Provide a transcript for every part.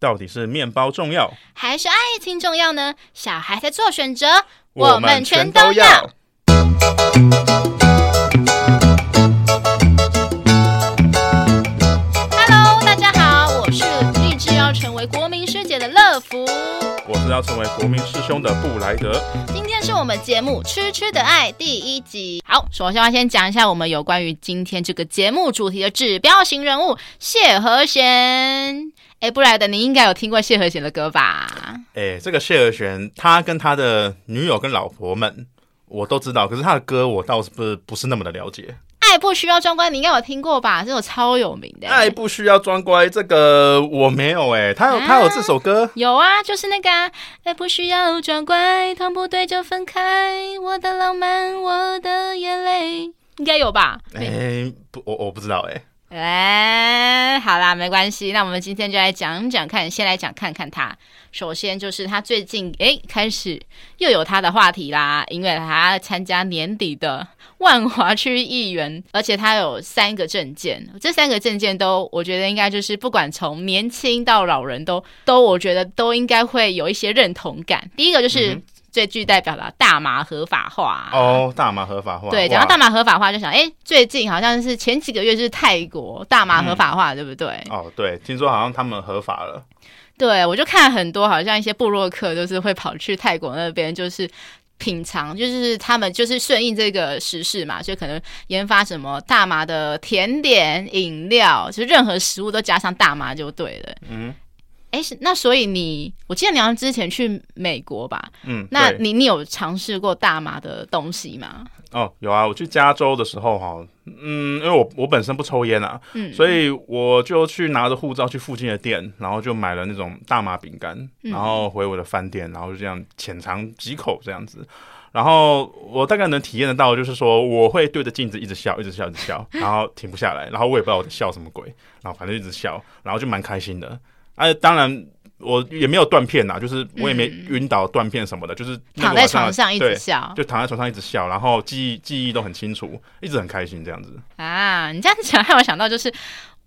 到底是面包重要，还是爱情重要呢？小孩在做选择，我们全都要。Hello，大家好，我是立志要成为国民师姐的乐福，我是要成为国民师兄的布莱德。今天是我们节目《吃吃的爱》第一集。好，首先要先讲一下我们有关于今天这个节目主题的指标型人物谢和弦。哎，布莱德，你应该有听过谢和弦的歌吧？哎，这个谢和弦，他跟他的女友跟老婆们，我都知道。可是他的歌，我倒是不是不是那么的了解。爱不需要装乖，你应该有听过吧？这首超有名的。爱不需要装乖，这个我没有哎。他有、啊、他有这首歌？有啊，就是那个、啊、爱不需要装乖，头不对就分开，我的浪漫，我的眼泪，应该有吧？哎，不，我我不知道哎。哎，好啦，没关系。那我们今天就来讲讲看，先来讲看看他。首先就是他最近哎开始又有他的话题啦，因为他参加年底的万华区议员，而且他有三个证件，这三个证件都我觉得应该就是不管从年轻到老人都都我觉得都应该会有一些认同感。第一个就是。嗯最具代表的大麻合法化哦，大麻合法化。对，讲到大麻合法化，就想，哎，最近好像是前几个月是泰国大麻合法化，嗯、对不对？哦，对，听说好像他们合法了。对，我就看很多，好像一些部落客都是会跑去泰国那边，就是品尝，就是他们就是顺应这个时事嘛，所以可能研发什么大麻的甜点、饮料，就任何食物都加上大麻就对了。嗯。哎，那所以你，我记得你好像之前去美国吧？嗯，那你你有尝试过大麻的东西吗？哦，有啊，我去加州的时候哈，嗯，因为我我本身不抽烟啊，嗯，所以我就去拿着护照去附近的店，然后就买了那种大麻饼干，然后回我的饭店，然后就这样浅尝几口这样子，然后我大概能体验得到，就是说我会对着镜子一直笑，一直笑，一直笑，然后停不下来，然后我也不知道我在笑什么鬼，然后反正一直笑，然后就蛮开心的。哎、啊，当然我也没有断片呐，就是我也没晕倒断片什么的，嗯、就是躺在床上一直笑，就躺在床上一直笑，然后记忆记忆都很清楚，一直很开心这样子。啊，你这样子讲让我想到就是。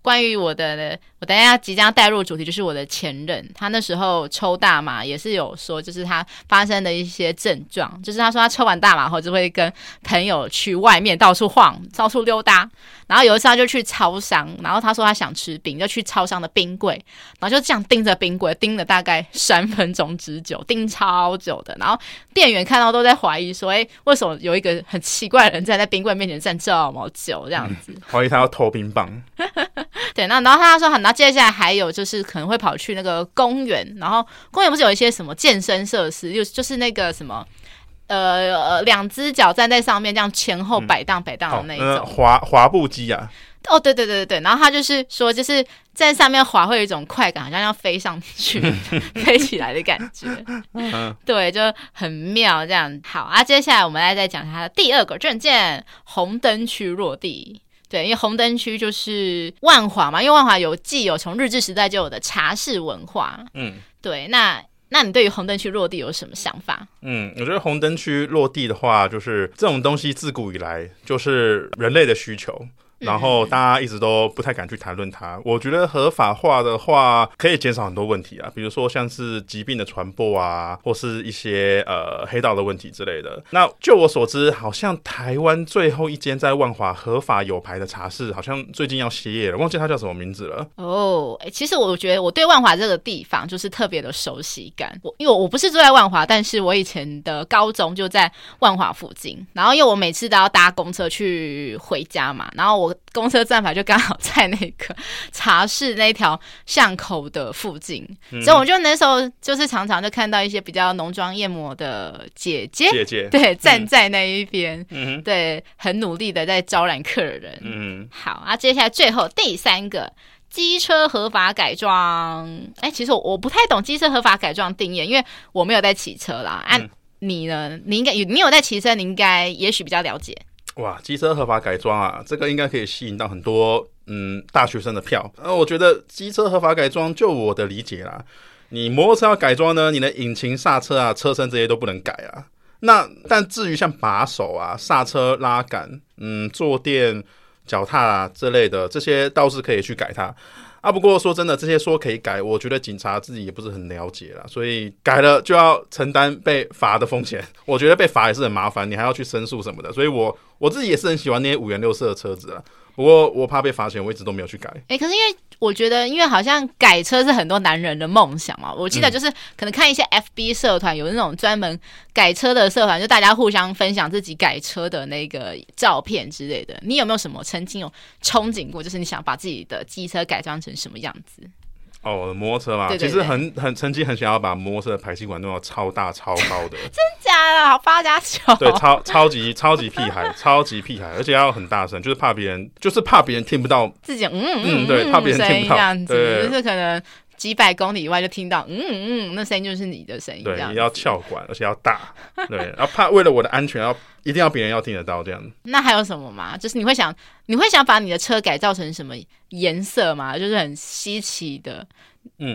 关于我的，我等一下即将带入主题，就是我的前任，他那时候抽大麻也是有说，就是他发生的一些症状，就是他说他抽完大麻后就会跟朋友去外面到处晃，到处溜达，然后有一次他就去超商，然后他说他想吃冰，就去超商的冰柜，然后就这样盯着冰柜盯了大概 三分钟之久，盯超久的，然后店员看到都在怀疑说，哎，为什么有一个很奇怪的人站在冰柜面前站这么久这样子？怀疑他要偷冰棒。对，那然后他说很，那接下来还有就是可能会跑去那个公园，然后公园不是有一些什么健身设施，就就是那个什么，呃，两只脚站在上面这样前后摆荡摆荡的那一种、嗯哦呃、滑滑步机啊。哦，对对对对对，然后他就是说，就是在上面滑会有一种快感，好像要飞上去、飞起来的感觉。嗯，对，就很妙这样。好啊，接下来我们来再讲他的第二个证件：红灯区落地。对，因为红灯区就是万华嘛，因为万华有既有从日治时代就有的茶室文化。嗯，对，那那你对于红灯区落地有什么想法？嗯，我觉得红灯区落地的话，就是这种东西自古以来就是人类的需求。然后大家一直都不太敢去谈论它。我觉得合法化的话，可以减少很多问题啊，比如说像是疾病的传播啊，或是一些呃黑道的问题之类的。那就我所知，好像台湾最后一间在万华合法有牌的茶室，好像最近要歇业了，忘记它叫什么名字了。哦，哎，其实我觉得我对万华这个地方就是特别的熟悉感。我因为我不是住在万华，但是我以前的高中就在万华附近。然后因为我每次都要搭公车去回家嘛，然后我。公车站牌就刚好在那个茶室那条巷口的附近，嗯、所以我就那时候就是常常就看到一些比较浓妆艳抹的姐姐，姐姐 对、嗯、站在那一边，嗯、对，很努力的在招揽客人。嗯，好啊，接下来最后第三个机车合法改装，哎，其实我我不太懂机车合法改装定义，因为我没有在骑车啦。啊，嗯、你呢？你应该有，你有在骑车，你应该也许比较了解。哇，机车合法改装啊，这个应该可以吸引到很多嗯大学生的票。呃，我觉得机车合法改装，就我的理解啦，你摩托车要改装呢，你的引擎、刹车啊、车身这些都不能改啊。那但至于像把手啊、刹车拉杆、嗯坐垫、脚踏啊这类的，这些倒是可以去改它。啊，不过说真的，这些说可以改，我觉得警察自己也不是很了解啦，所以改了就要承担被罚的风险。我觉得被罚也是很麻烦，你还要去申诉什么的，所以我我自己也是很喜欢那些五颜六色的车子啊。不过我怕被罚钱，我一直都没有去改。哎、欸，可是因为我觉得，因为好像改车是很多男人的梦想嘛。我记得就是可能看一些 FB 社团，有那种专门改车的社团，就大家互相分享自己改车的那个照片之类的。你有没有什么曾经有憧憬过，就是你想把自己的机车改装成什么样子？哦，我的摩托车嘛，其实很很曾经很想要把摩托车的排气管弄到超大超高的，真假的？好发家球，对，超超级超级屁孩，超级屁孩，而且要很大声，就是怕别人，就是怕别人听不到。自己，嗯嗯，嗯，对，怕别人听不到，这样子，就是可能几百公里以外就听到，嗯嗯，那声音就是你的声音，对，要翘管，而且要大，对，然后怕为了我的安全要。一定要别人要听得到这样。那还有什么吗？就是你会想，你会想把你的车改造成什么颜色吗？就是很稀奇的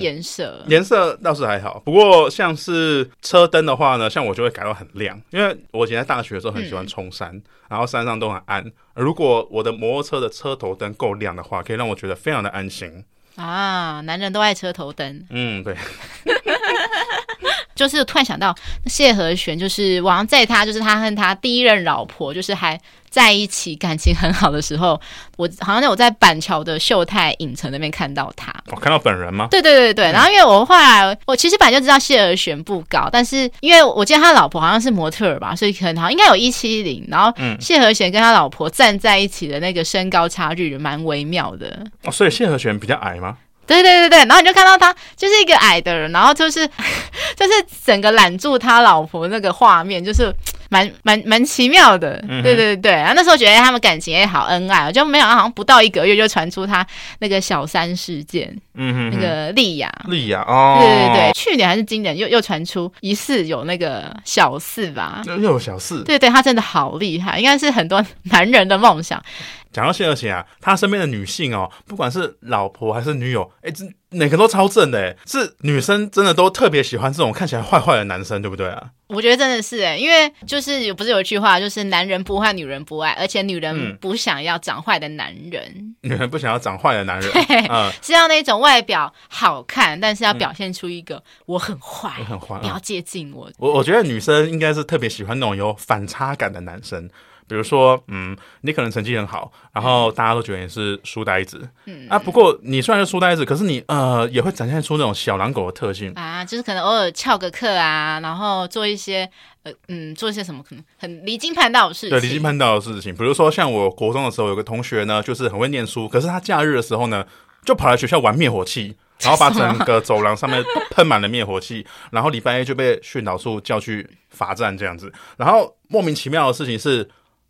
颜色。颜、嗯、色倒是还好，不过像是车灯的话呢，像我就会改到很亮，因为我以前在大学的时候很喜欢冲山，嗯、然后山上都很暗。如果我的摩托车的车头灯够亮的话，可以让我觉得非常的安心。啊，男人都爱车头灯。嗯，对。就是突然想到谢和弦，就是我好像在他就是他和他第一任老婆就是还在一起，感情很好的时候，我好像在我在板桥的秀泰影城那边看到他。我、哦、看到本人吗？对对对对。然后因为我后来我其实本来就知道谢和弦不高，但是因为我记得他老婆好像是模特儿吧，所以可能好像应该有一七零。然后谢和弦跟他老婆站在一起的那个身高差距蛮微妙的。哦，所以谢和弦比较矮吗？对对对对，然后你就看到他就是一个矮的人，然后就是 就是整个揽住他老婆那个画面，就是蛮蛮蛮奇妙的。对对对对，然后那时候觉得他们感情也好恩爱，就没想到好像不到一个月就传出他那个小三事件。嗯哼，那个丽亚，丽亚哦，对对对，去年还是今年又又传出疑似有那个小四吧？又有小四？对对，他真的好厉害，应该是很多男人的梦想。讲到谢和弦啊，他身边的女性哦，不管是老婆还是女友，哎，这哪个都超正的，哎，是女生真的都特别喜欢这种看起来坏坏的男生，对不对啊？我觉得真的是哎，因为就是不是有一句话，就是男人不坏，女人不爱，而且女人不想要长坏的男人，嗯、女人不想要长坏的男人，嗯、是要那种外表好看，但是要表现出一个我很坏，我很坏，不要接近我。我我觉得女生应该是特别喜欢那种有反差感的男生。比如说，嗯，你可能成绩很好，然后大家都觉得你是书呆子，嗯。啊，不过你虽然是书呆子，可是你呃也会展现出那种小狼狗的特性。啊，就是可能偶尔翘个课啊，然后做一些呃嗯做一些什么可能很离经叛道的事情，对，离经叛道的事情，比如说像我国中的时候有个同学呢，就是很会念书，可是他假日的时候呢，就跑来学校玩灭火器，然后把整个走廊上面 喷满了灭火器，然后礼拜一就被训导处叫去罚站这样子，然后莫名其妙的事情是。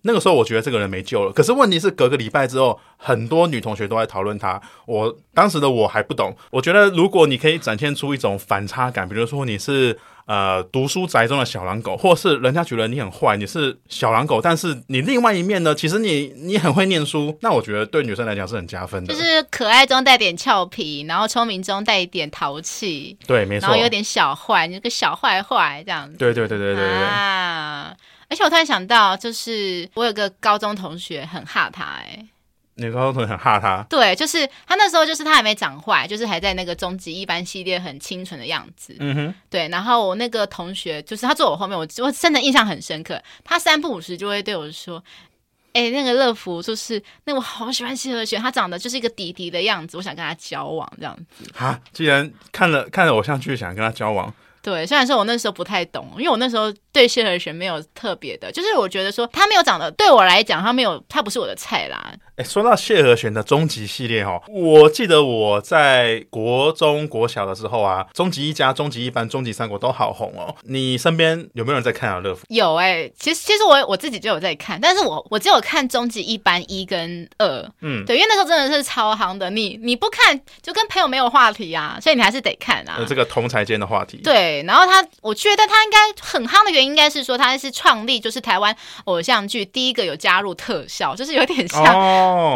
那个时候我觉得这个人没救了，可是问题是隔个礼拜之后，很多女同学都在讨论他。我当时的我还不懂，我觉得如果你可以展现出一种反差感，比如说你是呃读书宅中的小狼狗，或是人家觉得你很坏，你是小狼狗，但是你另外一面呢，其实你你很会念书，那我觉得对女生来讲是很加分的，就是可爱中带点俏皮，然后聪明中带一点淘气，对，没错，然后有点小坏，你个小坏坏这样子，对对对对对对。啊。而且我突然想到，就是我有个高中同学很哈他，哎，你高中同学很哈他？对，就是他那时候就是他还没长坏，就是还在那个终极一班系列很清纯的样子。嗯哼，对。然后我那个同学就是他坐我后面，我我真的印象很深刻。他三不五时就会对我说：“哎、欸，那个乐福就是那我好喜欢谢和弦，他长得就是一个弟弟的样子，我想跟他交往这样子。”哈，既然看了看了偶像剧，想跟他交往。对，虽然说我那时候不太懂，因为我那时候对谢和弦没有特别的，就是我觉得说他没有长得对我来讲，他没有，他不是我的菜啦。哎，说到谢和弦的终极系列哈，我记得我在国中国小的时候啊，终极一家、终极一班、终极三国都好红哦。你身边有没有人在看啊？乐福有哎、欸，其实其实我我自己就有在看，但是我我只有看终极一班一跟二，嗯，对，因为那时候真的是超夯的，你你不看就跟朋友没有话题啊，所以你还是得看啊。这个同才间的话题。对，然后他，我觉得他应该很夯的原因，应该是说他是创立就是台湾偶像剧第一个有加入特效，就是有点像。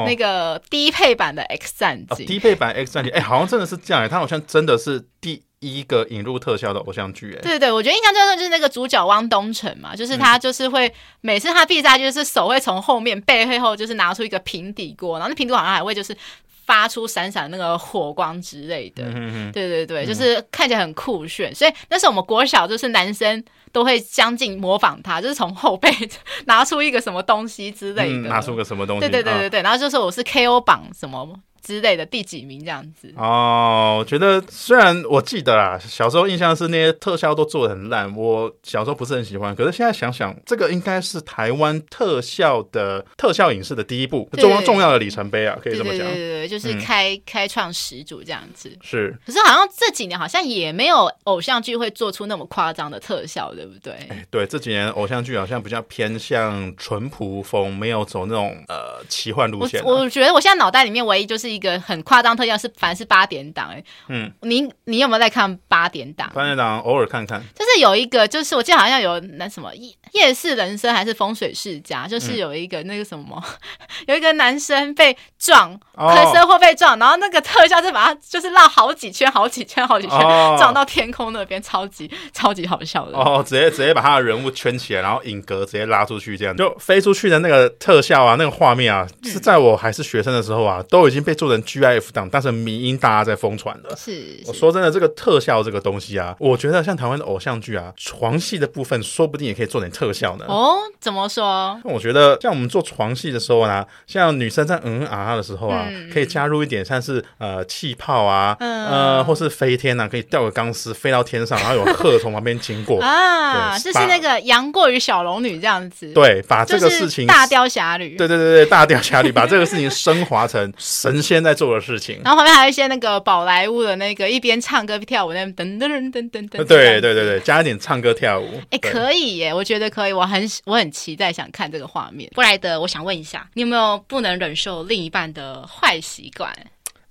那个低配版的 X 战警，低配版 X 战警，哎，好像真的是这样哎，他好像真的是第一个引入特效的偶像剧哎。对对，我觉得印象最深就是那个主角汪东城嘛，就是他就是会每次他必杀就是手会从后面背背后就是拿出一个平底锅，然后那平底锅好像还会就是发出闪闪那个火光之类的。对对对，就是看起来很酷炫。所以那时候我们国小就是男生都会将近模仿他，就是从后背 拿出一个什么东西之类的，嗯、拿出个什么东西。对对对对对，啊、然后就说我是 KO 榜什么。之类的第几名这样子哦，我觉得虽然我记得啦，小时候印象是那些特效都做的很烂，我小时候不是很喜欢。可是现在想想，这个应该是台湾特效的特效影视的第一部重重要的里程碑啊，可以这么讲。对对对对，就是开、嗯、开创始祖这样子。是，可是好像这几年好像也没有偶像剧会做出那么夸张的特效，对不对？哎，对，这几年偶像剧好像比较偏向淳朴风，没有走那种呃奇幻路线、啊。我我觉得我现在脑袋里面唯一就是。一个很夸张特效是，凡是八点档哎，嗯，你你有没有在看八点档？八点档偶尔看看，就是有一个，就是我记得好像有那什么夜夜市人生还是风水世家，就是有一个那个什么，嗯、有一个男生被撞，可是车祸被撞，然后那个特效就把他就是绕好几圈、好几圈、好几圈，哦、撞到天空那边，超级超级好笑的。哦，直接直接把他的人物圈起来，然后影格直接拉出去，这样。就飞出去的那个特效啊，那个画面啊，嗯、是在我还是学生的时候啊，都已经被。做成 GIF 档，但是迷音大家在疯传的。是，我说真的，这个特效这个东西啊，我觉得像台湾的偶像剧啊，床戏的部分说不定也可以做点特效呢。哦，怎么说？我觉得像我们做床戏的时候啊，像女生在嗯啊啊的时候啊，嗯、可以加入一点像是呃气泡啊，嗯、呃，或是飞天啊，可以吊个钢丝飞到天上，然后有鹤从旁边经过啊，就是那个杨过与小龙女这样子。对，把这个事情大雕侠侣。对对对对，大雕侠侣把这个事情升华成神仙。现在做的事情，然后旁边还有一些那个宝莱坞的那个一边唱歌跳舞，那边噔噔噔噔噔噔，对对对对，加一点唱歌跳舞，哎，可以耶，我觉得可以，我很我很期待想看这个画面。布莱德，我想问一下，你有没有不能忍受另一半的坏习惯？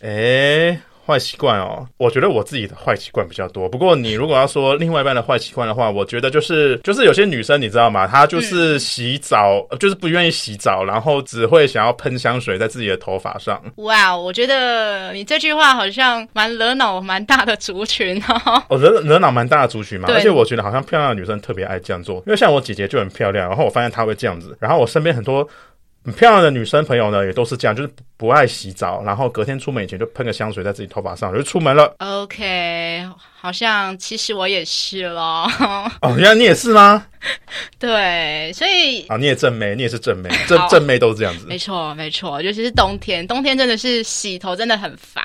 哎。坏习惯哦，我觉得我自己的坏习惯比较多。不过你如果要说另外一半的坏习惯的话，我觉得就是就是有些女生你知道吗？她就是洗澡、嗯、就是不愿意洗澡，然后只会想要喷香水在自己的头发上。哇，我觉得你这句话好像蛮惹恼蛮大的族群哦。哦，惹惹恼蛮大的族群嘛。而且我觉得好像漂亮的女生特别爱这样做，因为像我姐姐就很漂亮，然后我发现她会这样子，然后我身边很多。很漂亮的女生朋友呢，也都是这样，就是不爱洗澡，然后隔天出门以前就喷个香水在自己头发上，就出门了。OK，好像其实我也是咯。哦，原来你也是吗？对，所以啊，你也正妹，你也是正妹，正正妹都是这样子。没错，没错，尤其是冬天，冬天真的是洗头真的很烦，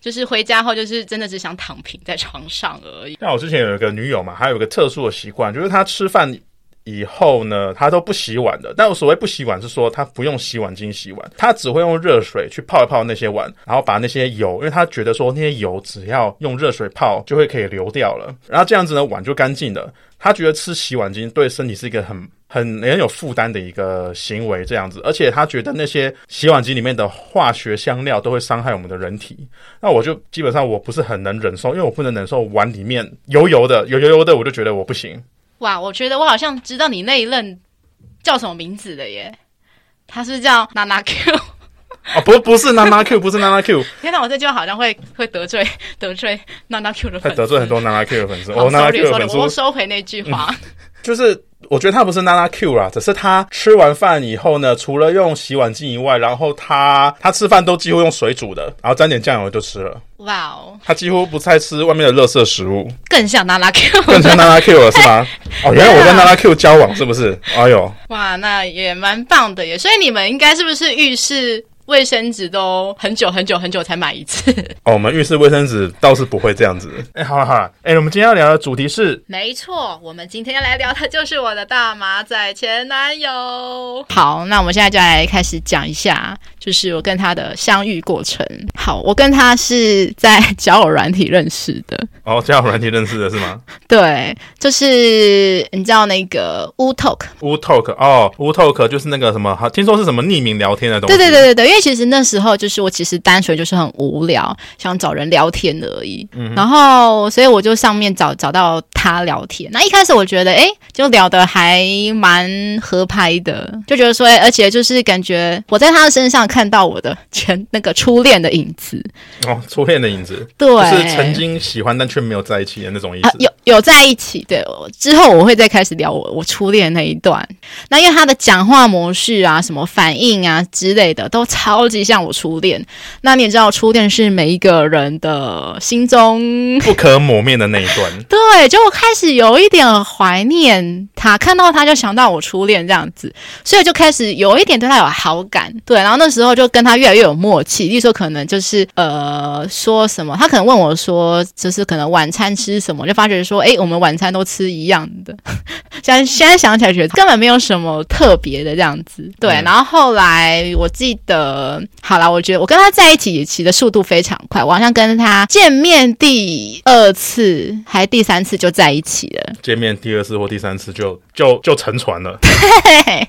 就是回家后就是真的只想躺平在床上而已。那我之前有一个女友嘛，还有一个特殊的习惯，就是她吃饭。以后呢，他都不洗碗的。但我所谓不洗碗，是说他不用洗碗精洗碗，他只会用热水去泡一泡那些碗，然后把那些油，因为他觉得说那些油只要用热水泡就会可以流掉了，然后这样子呢，碗就干净了。他觉得吃洗碗精对身体是一个很很很有负担的一个行为，这样子，而且他觉得那些洗碗精里面的化学香料都会伤害我们的人体。那我就基本上我不是很能忍受，因为我不能忍受碗里面油油的、油油油的，我就觉得我不行。哇，我觉得我好像知道你那一任叫什么名字的耶，他是是叫娜娜 Q？哦，不，不是娜娜 Q，不是娜娜 Q。天哪，我这句话好像会会得罪得罪娜娜 Q 的粉丝，得罪很多娜娜 Q 的粉丝。哦，娜娜 Q 的粉丝，我收回那句话。嗯、就是我觉得他不是娜娜 Q 啦，只是他吃完饭以后呢，除了用洗碗巾以外，然后他他吃饭都几乎用水煮的，然后沾点酱油就吃了。哇哦！他几乎不太吃外面的垃圾食物，更像娜娜 Q，更像娜娜 Q 了是吗？哦，原来我跟娜娜 Q 交往是不是？哎呦，哇，那也蛮棒的耶！所以你们应该是不是浴室？卫生纸都很久很久很久才买一次 哦。我们浴室卫生纸倒是不会这样子。哎，好了好了，哎，我们今天要聊的主题是，没错，我们今天要来聊的就是我的大马仔前男友。好，那我们现在就来开始讲一下，就是我跟他的相遇过程。好，我跟他是在交友软体认识的。哦，交友软体认识的是吗？对，就是你知道那个 Wootalk，Wootalk 哦，Wootalk 就是那个什么，好，听说是什么匿名聊天的东西。对对对对对，因为。其实那时候就是我，其实单纯就是很无聊，想找人聊天而已。嗯、然后，所以我就上面找找到他聊天。那一开始我觉得，哎，就聊得还蛮合拍的，就觉得说，而且就是感觉我在他的身上看到我的前那个初恋的影子。哦，初恋的影子，对，就是曾经喜欢但却没有在一起的那种意思。啊、有有在一起。对，之后我会再开始聊我我初恋那一段。那因为他的讲话模式啊，什么反应啊之类的，都超级像我初恋。那你也知道，初恋是每一个人的心中不可磨灭的那一段。对，就我开始有一点怀念他，看到他就想到我初恋这样子，所以就开始有一点对他有好感。对，然后那时候就跟他越来越有默契。例如说，可能就是呃说什么，他可能问我说，就是可能晚餐吃什么，就发觉说，哎，我们晚餐都吃一样的。现现在想起来，觉得根本没有什么特别的这样子。对，然后后来我记得，好了，我觉得我跟他在一起骑的速度非常快，我好像跟他见面第二次还第三次就在一起了。见面第二次或第三次就就就沉船了。对，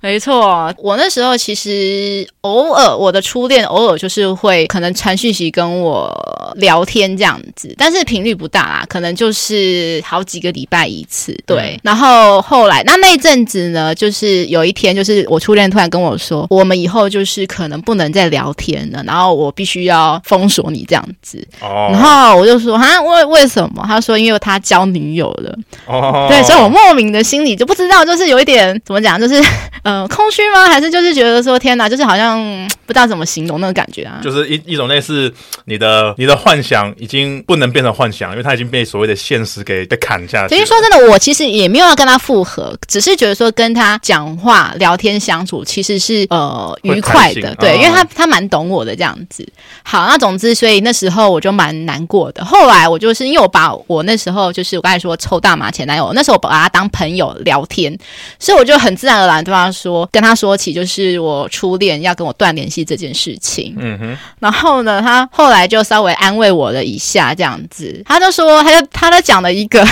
没错。我那时候其实偶尔我的初恋偶尔就是会可能传讯息跟我聊天这样子，但是频率不大啦，可能就是好几个礼拜一次。对，嗯、然后后来那那一阵子呢，就是有一天，就是我初恋突然跟我说，我们以后就是可能不能再聊天了，然后我必须要封锁你这样子。哦。然后我就说啊，为为什么？他说因为他交女友了。哦。对，所以我莫名的心里就不知道，就是有一点怎么讲，就是嗯、呃、空虚吗？还是就是觉得说天哪，就是好像 不知道怎么形容那个感觉啊？就是一一种类似你的你的幻想已经不能变成幻想，因为他已经被所谓的现实给被砍下去。等于说真的，我其实也没有要跟他复合，只是觉得说跟他讲话、聊天、相处其实是呃愉快的，对，因为他他蛮懂我的这样子。好，那总之，所以那时候我就蛮难过的。后来我就是因为我把我那时候就是我刚才说抽大麻前男友，那时候我把他当朋友聊天，所以我就很自然而然对他说，跟他说起就是我初恋要跟我断联系这件事情。嗯哼。然后呢，他后来就稍微安慰我了一下，这样子，他就说，他就他就讲了一个。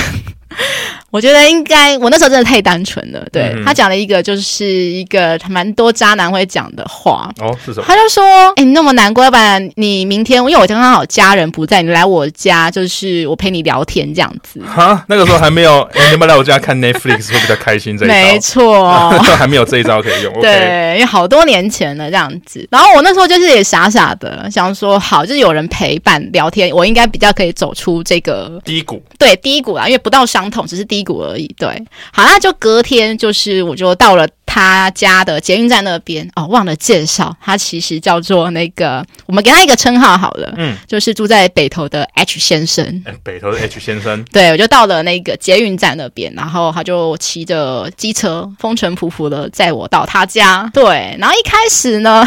我觉得应该，我那时候真的太单纯了。对、嗯、他讲了一个，就是一个蛮多渣男会讲的话。哦，是什么？他就说：“哎、欸，你那么难过，要不然你明天，因为我刚刚好家人不在，你来我家，就是我陪你聊天这样子。”哈，那个时候还没有，欸、你要不要来我家看 Netflix 会比较开心。这一招没错，还没有这一招可以用。对，okay、因为好多年前了这样子。然后我那时候就是也傻傻的想说，好，就是有人陪伴聊天，我应该比较可以走出这个低谷。对，低谷啊，因为不到伤痛，只是低谷而已。对，好，那就隔天就是我就到了他家的捷运站那边哦，忘了介绍，他其实叫做那个，我们给他一个称号好了，嗯，就是住在北投的 H 先生。欸、北投的 H 先生，对，我就到了那个捷运站那边，然后他就骑着机车，风尘仆仆的载我到他家。对，然后一开始呢，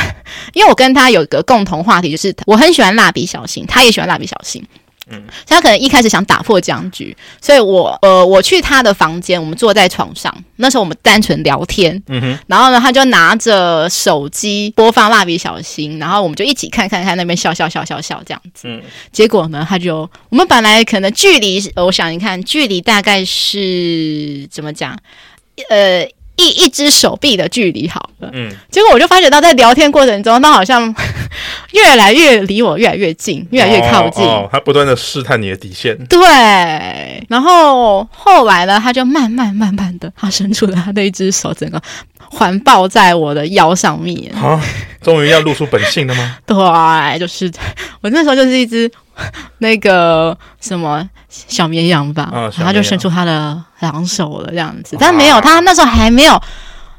因为我跟他有一个共同话题，就是我很喜欢蜡笔小新，他也喜欢蜡笔小新。嗯，他可能一开始想打破僵局，所以我呃，我去他的房间，我们坐在床上，那时候我们单纯聊天，嗯哼，然后呢，他就拿着手机播放蜡笔小新，然后我们就一起看看看那边笑笑笑笑笑这样子，嗯，结果呢，他就我们本来可能距离，我想一看距离大概是怎么讲，呃。一一只手臂的距离好了，嗯，结果我就发觉到在聊天过程中，他好像 越来越离我越来越近，越来越靠近，哦哦、他不断的试探你的底线。对，然后后来呢，他就慢慢慢慢的，他伸出了他的一只手，整个环抱在我的腰上面。啊，终于要露出本性了吗？对，就是我那时候就是一只。那个什么小绵羊吧，哦、然后就伸出他的两手了，这样子，但没有，他那时候还没有，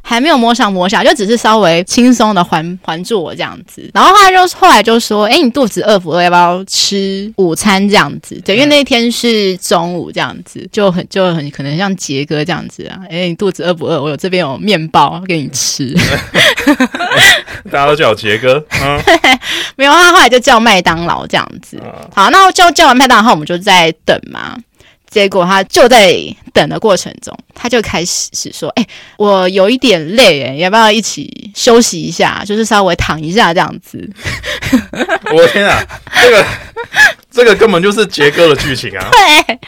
还没有摸上摸下，就只是稍微轻松的环环住我这样子，然后他就后来就说：“哎，你肚子饿不饿？要不要吃午餐？这样子？对，因为那天是中午这样子，就很就很可能像杰哥这样子啊。哎，你肚子饿不饿？我有这边有面包给你吃。大家都叫我杰哥，嗯，没有，他后来就叫麦当劳这样子。好，那就叫完麦当劳后，我们就在等嘛。结果他就在等的过程中，他就开始是说：“哎、我有一点累，哎，要不要一起休息一下？就是稍微躺一下这样子。”我天啊，这个这个根本就是杰哥的剧情啊！对，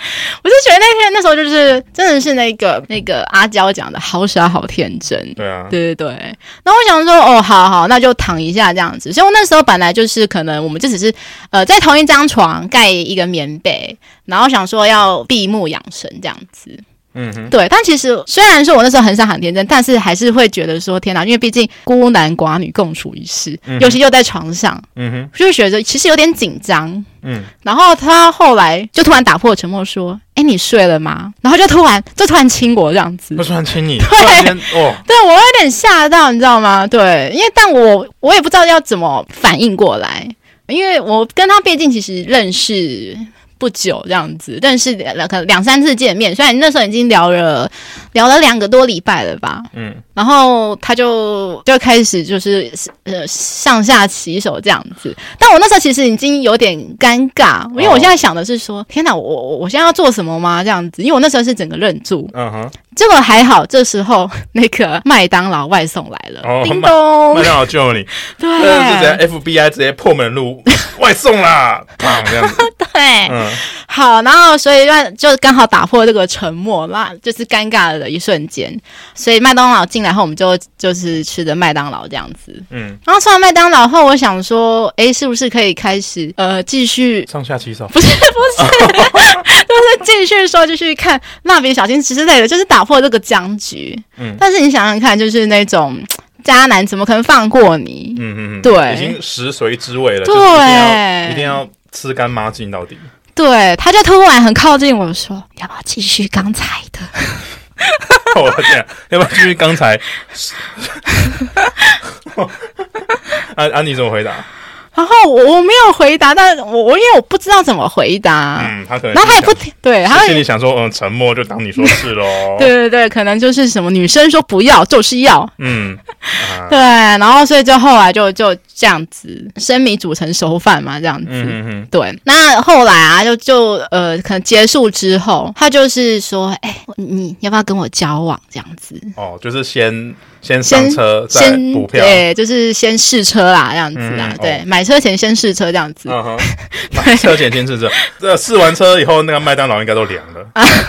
我就觉得那天那时候就是真的是那个那个阿娇讲的好傻好天真。对啊，对对对。那我想说，哦，好好，那就躺一下这样子。所以我那时候本来就是可能我们就只是呃在同一张床盖一个棉被。然后想说要闭目养神这样子，嗯哼，对。但其实虽然说我那时候很想很天真，但是还是会觉得说天哪，因为毕竟孤男寡女共处一室，嗯、尤其又在床上，嗯哼，就会觉得其实有点紧张。嗯，然后他后来就突然打破沉默说：“哎，你睡了吗？”然后就突然就突然亲我这样子，就突然亲你，对，哦，对我有点吓到，你知道吗？对，因为但我我也不知道要怎么反应过来，因为我跟他毕竟其实认识。不久这样子，但是两可两三次见面，虽然那时候已经聊了聊了两个多礼拜了吧，嗯，然后他就就开始就是呃上下其手这样子，但我那时候其实已经有点尴尬，因为我现在想的是说，哦、天哪，我我我现在要做什么吗？这样子，因为我那时候是整个愣住，嗯哼。结果还好，这时候那个麦当劳外送来了，哦、叮咚，麦当劳救了你，对，是直接 FBI 直接破门入外送啦，砰这样子，对，嗯，好，然后所以就刚好打破这个沉默，那就是尴尬的一瞬间，所以麦当劳进来后，我们就就是吃的麦当劳这样子，嗯，然后吃完麦当劳后，我想说，哎，是不是可以开始呃继续上下其手？不是 不是，就是继续说，继续看蜡笔小新之类的，就是打。破这个僵局，嗯，但是你想想看，就是那种渣男怎么可能放过你？嗯嗯嗯，对，已经食髓知味了，对，一定要吃干抹净到底。对，他就突然很靠近我说：“要不要继续刚才的？”我天，要不要继续刚才？安 安妮怎么回答？然后我我没有回答，但我我因为我不知道怎么回答，嗯，他可能，然后他也不听，对，他心里想说，嗯，沉默就当你说是喽，对 对对，可能就是什么女生说不要就是要，嗯，啊、对，然后所以就后来就就这样子，生米煮成熟饭嘛，这样子，嗯嗯嗯，对，那后来啊，就就呃，可能结束之后，他就是说，哎，你要不要跟我交往这样子？哦，就是先。先上车先补票，对，就是先试车啦，这样子啊，对，买车前先试车这样子。嗯哼，买车前先试车，这试完车以后，那个麦当劳应该都凉了。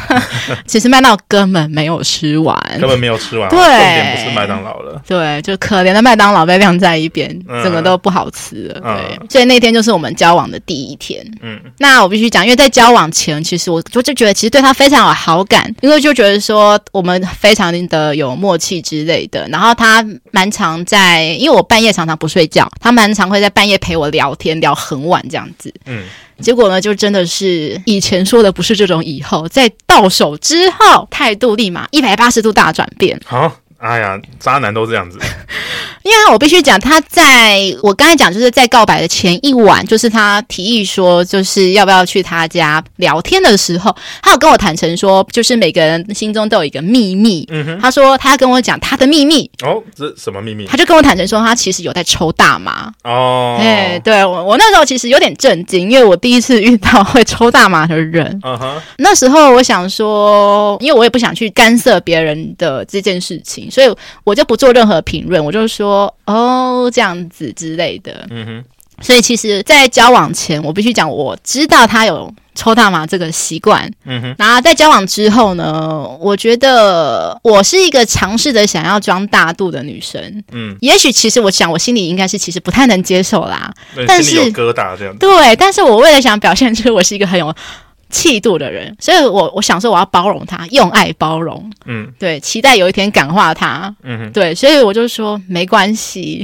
其实麦当劳根本没有吃完，根本没有吃完，对，重点不是麦当劳了，对，就可怜的麦当劳被晾在一边，整个都不好吃了。对，所以那天就是我们交往的第一天。嗯，那我必须讲，因为在交往前，其实我我就觉得其实对他非常有好感，因为就觉得说我们非常的有默契之类的。然后他蛮常在，因为我半夜常常不睡觉，他蛮常会在半夜陪我聊天，聊很晚这样子。嗯，结果呢，就真的是以前说的不是这种，以后在到手之后，态度立马一百八十度大转变。好。哎呀，渣男都这样子。因为我必须讲，他在我刚才讲，就是在告白的前一晚，就是他提议说，就是要不要去他家聊天的时候，他有跟我坦诚说，就是每个人心中都有一个秘密。嗯哼，他说他要跟我讲他的秘密。哦，这什么秘密？他就跟我坦诚说，他其实有在抽大麻。哦，哎，对我，我那时候其实有点震惊，因为我第一次遇到会抽大麻的人。嗯哼，那时候我想说，因为我也不想去干涉别人的这件事情。所以我就不做任何评论，我就说哦这样子之类的。嗯哼。所以其实，在交往前，我必须讲，我知道他有抽大麻这个习惯。嗯哼。然后在交往之后呢，我觉得我是一个尝试着想要装大度的女生。嗯。也许其实我想，我心里应该是其实不太能接受啦。但是有疙瘩这样。对，但是我为了想表现出我是一个很有。气度的人，所以我我想说我要包容他，用爱包容，嗯，对，期待有一天感化他，嗯，对，所以我就说没关系，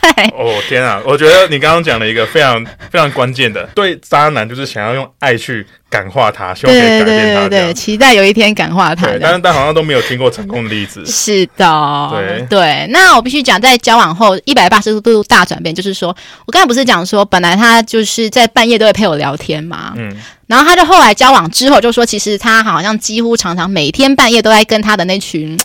对，哦天啊，我觉得你刚刚讲了一个非常 非常关键的，对渣男就是想要用爱去感化他，希望可以改变他，对对对对，期待有一天感化他，但是但好像都没有听过成功的例子，是的，对。对，那我必须讲，在交往后一百八十度大转变，就是说我刚才不是讲说，本来他就是在半夜都会陪我聊天嘛，嗯。然后他就后来交往之后就说，其实他好像几乎常常每天半夜都在跟他的那群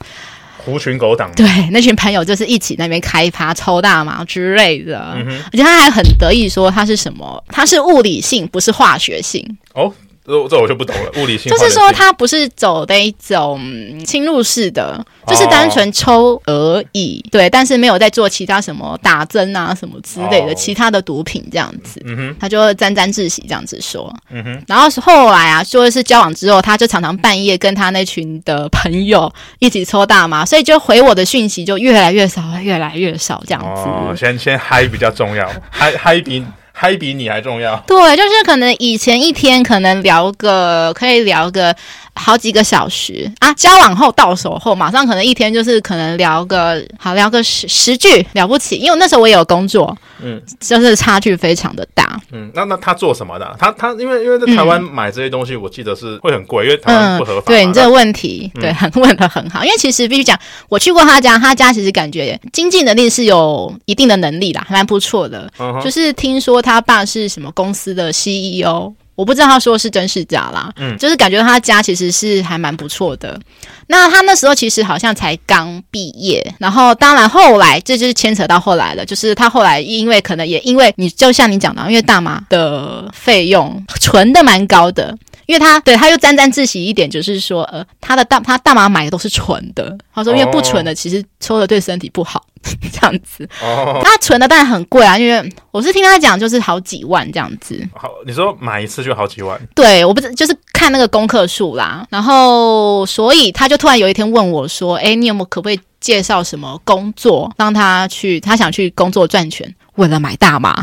狐群狗党，对那群朋友就是一起那边开趴抽大麻之类的，而且他还很得意说他是什么，他是物理性，不是化学性。哦。这这我就不懂了，物理性就是说他不是走那一种侵入式的，就是单纯抽而已，哦、对，但是没有在做其他什么打针啊什么之类的、哦、其他的毒品这样子，嗯哼，他就沾沾自喜这样子说，嗯哼，然后后来啊，说是交往之后，他就常常半夜跟他那群的朋友一起抽大麻，所以就回我的讯息就越来越少，越来越少这样子，哦，先先嗨比较重要，嗨嗨比。还比你还重要。对，就是可能以前一天可能聊个，可以聊个好几个小时啊。交往后到手后，马上可能一天就是可能聊个好聊个十十句了不起，因为那时候我也有工作，嗯，就是差距非常的大。嗯，那那他做什么的、啊？他他因为因为在台湾买这些东西，我记得是会很贵，因为台湾不合法、嗯。对你这个问题，嗯、对，很 问的很好。因为其实必须讲，我去过他家，他家其实感觉经济能力是有一定的能力啦，还蛮不错的。嗯、就是听说他爸是什么公司的 CEO。我不知道他说的是真是假啦，嗯，就是感觉他家其实是还蛮不错的。那他那时候其实好像才刚毕业，然后当然后来这就是牵扯到后来了，就是他后来因为可能也因为你就像你讲的，因为大麻的费用存的蛮高的。因为他对他又沾沾自喜一点，就是说，呃，他的大他大麻买的都是纯的。他说，因为不纯的其实抽的对身体不好，这样子。哦，他纯的当然很贵啊，因为我是听他讲，就是好几万这样子。好，你说买一次就好几万？对，我不是就是看那个功课数啦。然后，所以他就突然有一天问我说：“哎，你有没有可不可以介绍什么工作让他去？他想去工作赚钱。”为了买大麻，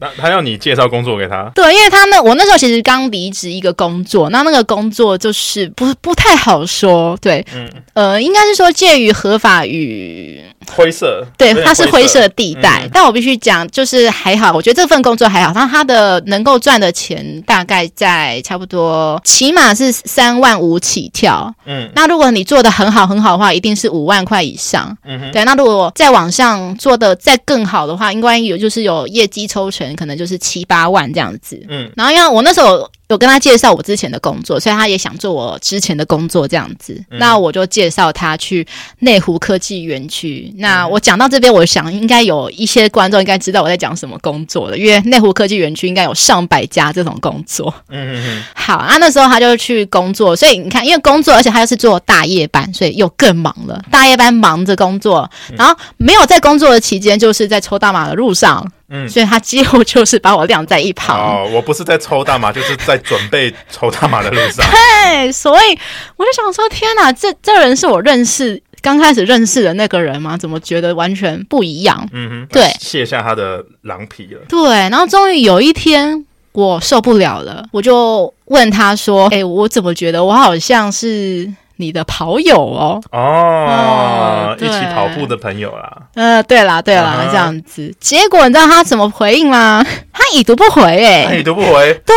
那他要你介绍工作给他？对，因为他那我那时候其实刚离职一个工作，那那个工作就是不不太好说，对，嗯，呃，应该是说介于合法与灰色，对，它是灰色地带。嗯、但我必须讲，就是还好，我觉得这份工作还好，但他的能够赚的钱大概在差不多，起码是三万五起跳，嗯，那如果你做的很好很好的话，一定是五万块以上，嗯哼，对，那如果再往上做的再更好的话，应该有。就是有业绩抽成，可能就是七八万这样子。嗯，然后因为我那时候有跟他介绍我之前的工作，所以他也想做我之前的工作这样子。嗯、那我就介绍他去内湖科技园区。那我讲到这边，我想应该有一些观众应该知道我在讲什么工作了，因为内湖科技园区应该有上百家这种工作。嗯嗯嗯。好啊，那时候他就去工作，所以你看，因为工作，而且他又是做大夜班，所以又更忙了。大夜班忙着工作，然后没有在工作的期间，就是在抽大麻的路上。嗯，所以他几乎就是把我晾在一旁。哦，我不是在抽大麻，就是在准备抽大麻的路上。对，所以我就想说，天哪，这这人是我认识刚开始认识的那个人吗？怎么觉得完全不一样？嗯哼，对，卸下他的狼皮了。对，然后终于有一天我受不了了，我就问他说：“哎，我怎么觉得我好像是？”你的跑友哦，哦，一起跑步的朋友啦。呃，对啦，对啦，这样子。结果你知道他怎么回应吗？他已读不回，哎，已读不回。对，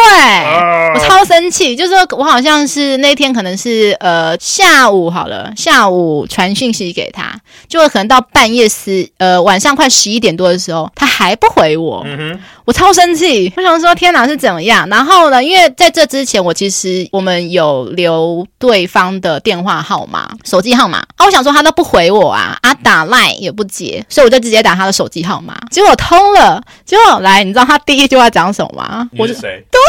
我超生气，就是说我好像是那天可能是呃下午好了，下午传讯息给他，就可能到半夜十呃晚上快十一点多的时候，他还不回我。嗯哼，我超生气，我想说天哪是怎么样？然后呢，因为在这之前，我其实我们有留对方的。电话号码、手机号码啊，我想说他都不回我啊，啊打赖也不接，所以我就直接打他的手机号码，结果通了，结果来，你知道他第一句话讲什么吗？我是谁？对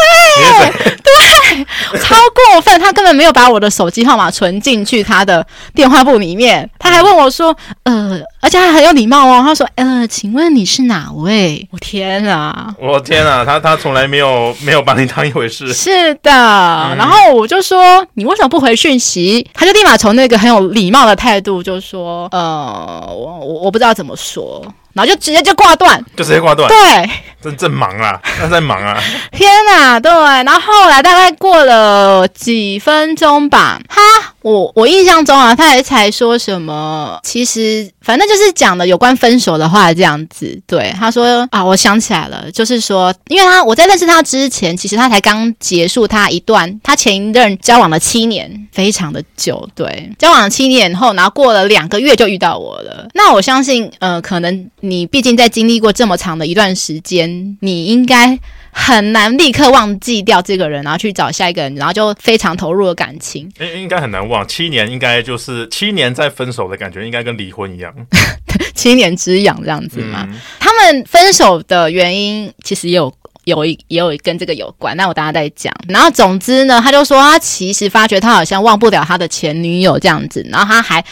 对，超过分，他根本没有把我的手机号码存进去他的电话簿里面，他还问我说，呃。而且他很有礼貌哦，他说：“呃，请问你是哪位？”我天啊！我天啊！他他从来没有没有把你当一回事。是的，嗯、然后我就说：“你为什么不回讯息？”他就立马从那个很有礼貌的态度就说：“呃，我我我不知道怎么说。”然后就直接就挂断，就直接挂断。对，真正忙啊，他在忙啊。天哪，对。然后后来大概过了几分钟吧，哈，我我印象中啊，他还才说什么，其实反正就是讲的有关分手的话这样子。对，他说啊，我想起来了，就是说，因为他我在认识他之前，其实他才刚结束他一段，他前一任交往了七年，非常的久。对，交往了七年后，然后过了两个月就遇到我了。那我相信，呃，可能。你毕竟在经历过这么长的一段时间，你应该很难立刻忘记掉这个人，然后去找下一个人，然后就非常投入的感情。应应该很难忘，七年应该就是七年再分手的感觉，应该跟离婚一样，七年之痒这样子嘛。嗯、他们分手的原因其实也有有一也有跟这个有关，那我等下再讲。然后总之呢，他就说他其实发觉他好像忘不了他的前女友这样子，然后他还。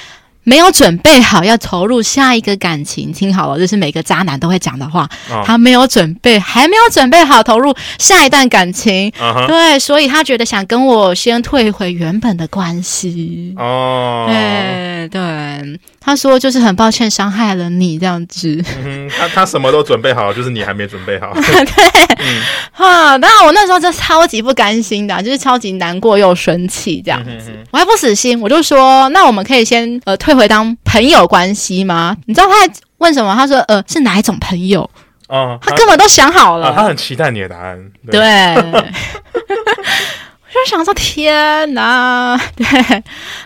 没有准备好要投入下一个感情，听好了，这是每个渣男都会讲的话。哦、他没有准备，还没有准备好投入下一段感情。啊、对，所以他觉得想跟我先退回原本的关系。哦，对对。他说就是很抱歉伤害了你这样子。嗯，他他什么都准备好，就是你还没准备好。对，嗯，哈，当然我那时候就超级不甘心的，就是超级难过又生气这样子。嗯、哼哼我还不死心，我就说那我们可以先呃退回当朋友关系吗？你知道他还问什么？他说呃是哪一种朋友？哦，他根本都想好了，啊、他很期待你的答案。对。就想说天哪，对，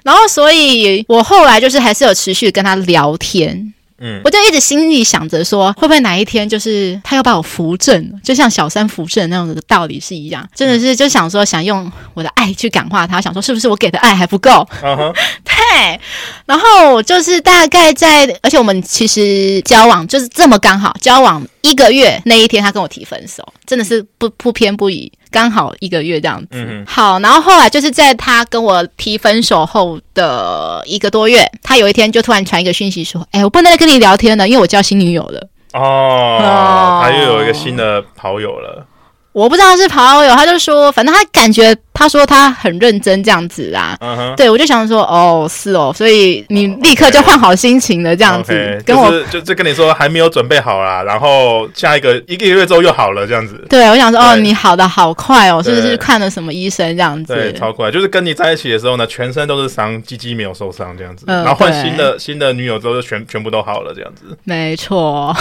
然后所以我后来就是还是有持续跟他聊天，嗯，我就一直心里想着说，会不会哪一天就是他要把我扶正，就像小三扶正那种的道理是一样，真的是就想说想用我的爱去感化他，想说是不是我给的爱还不够？嗯哼，对，然后就是大概在，而且我们其实交往就是这么刚好交往一个月那一天，他跟我提分手，真的是不不偏不倚。刚好一个月这样子，好，然后后来就是在他跟我提分手后的一个多月，他有一天就突然传一个讯息说：“哎，我不能再跟你聊天了，因为我交新女友了。”哦，哦他又有一个新的跑友了。我不知道是跑友，他就说，反正他感觉他说他很认真这样子啊。Uh. 对，我就想说，哦，是哦，所以你立刻就换好心情了，这样子。Okay. 跟我就就跟你说还没有准备好啦，然后下一个一个月之后又好了，这样子。对，我想说，哦，你好的好快哦，是不是看了什么医生这样子？对，超快，就是跟你在一起的时候呢，全身都是伤，鸡鸡没有受伤这样子。然后换新的新的女友之后，就全全部都好了这样子。没错，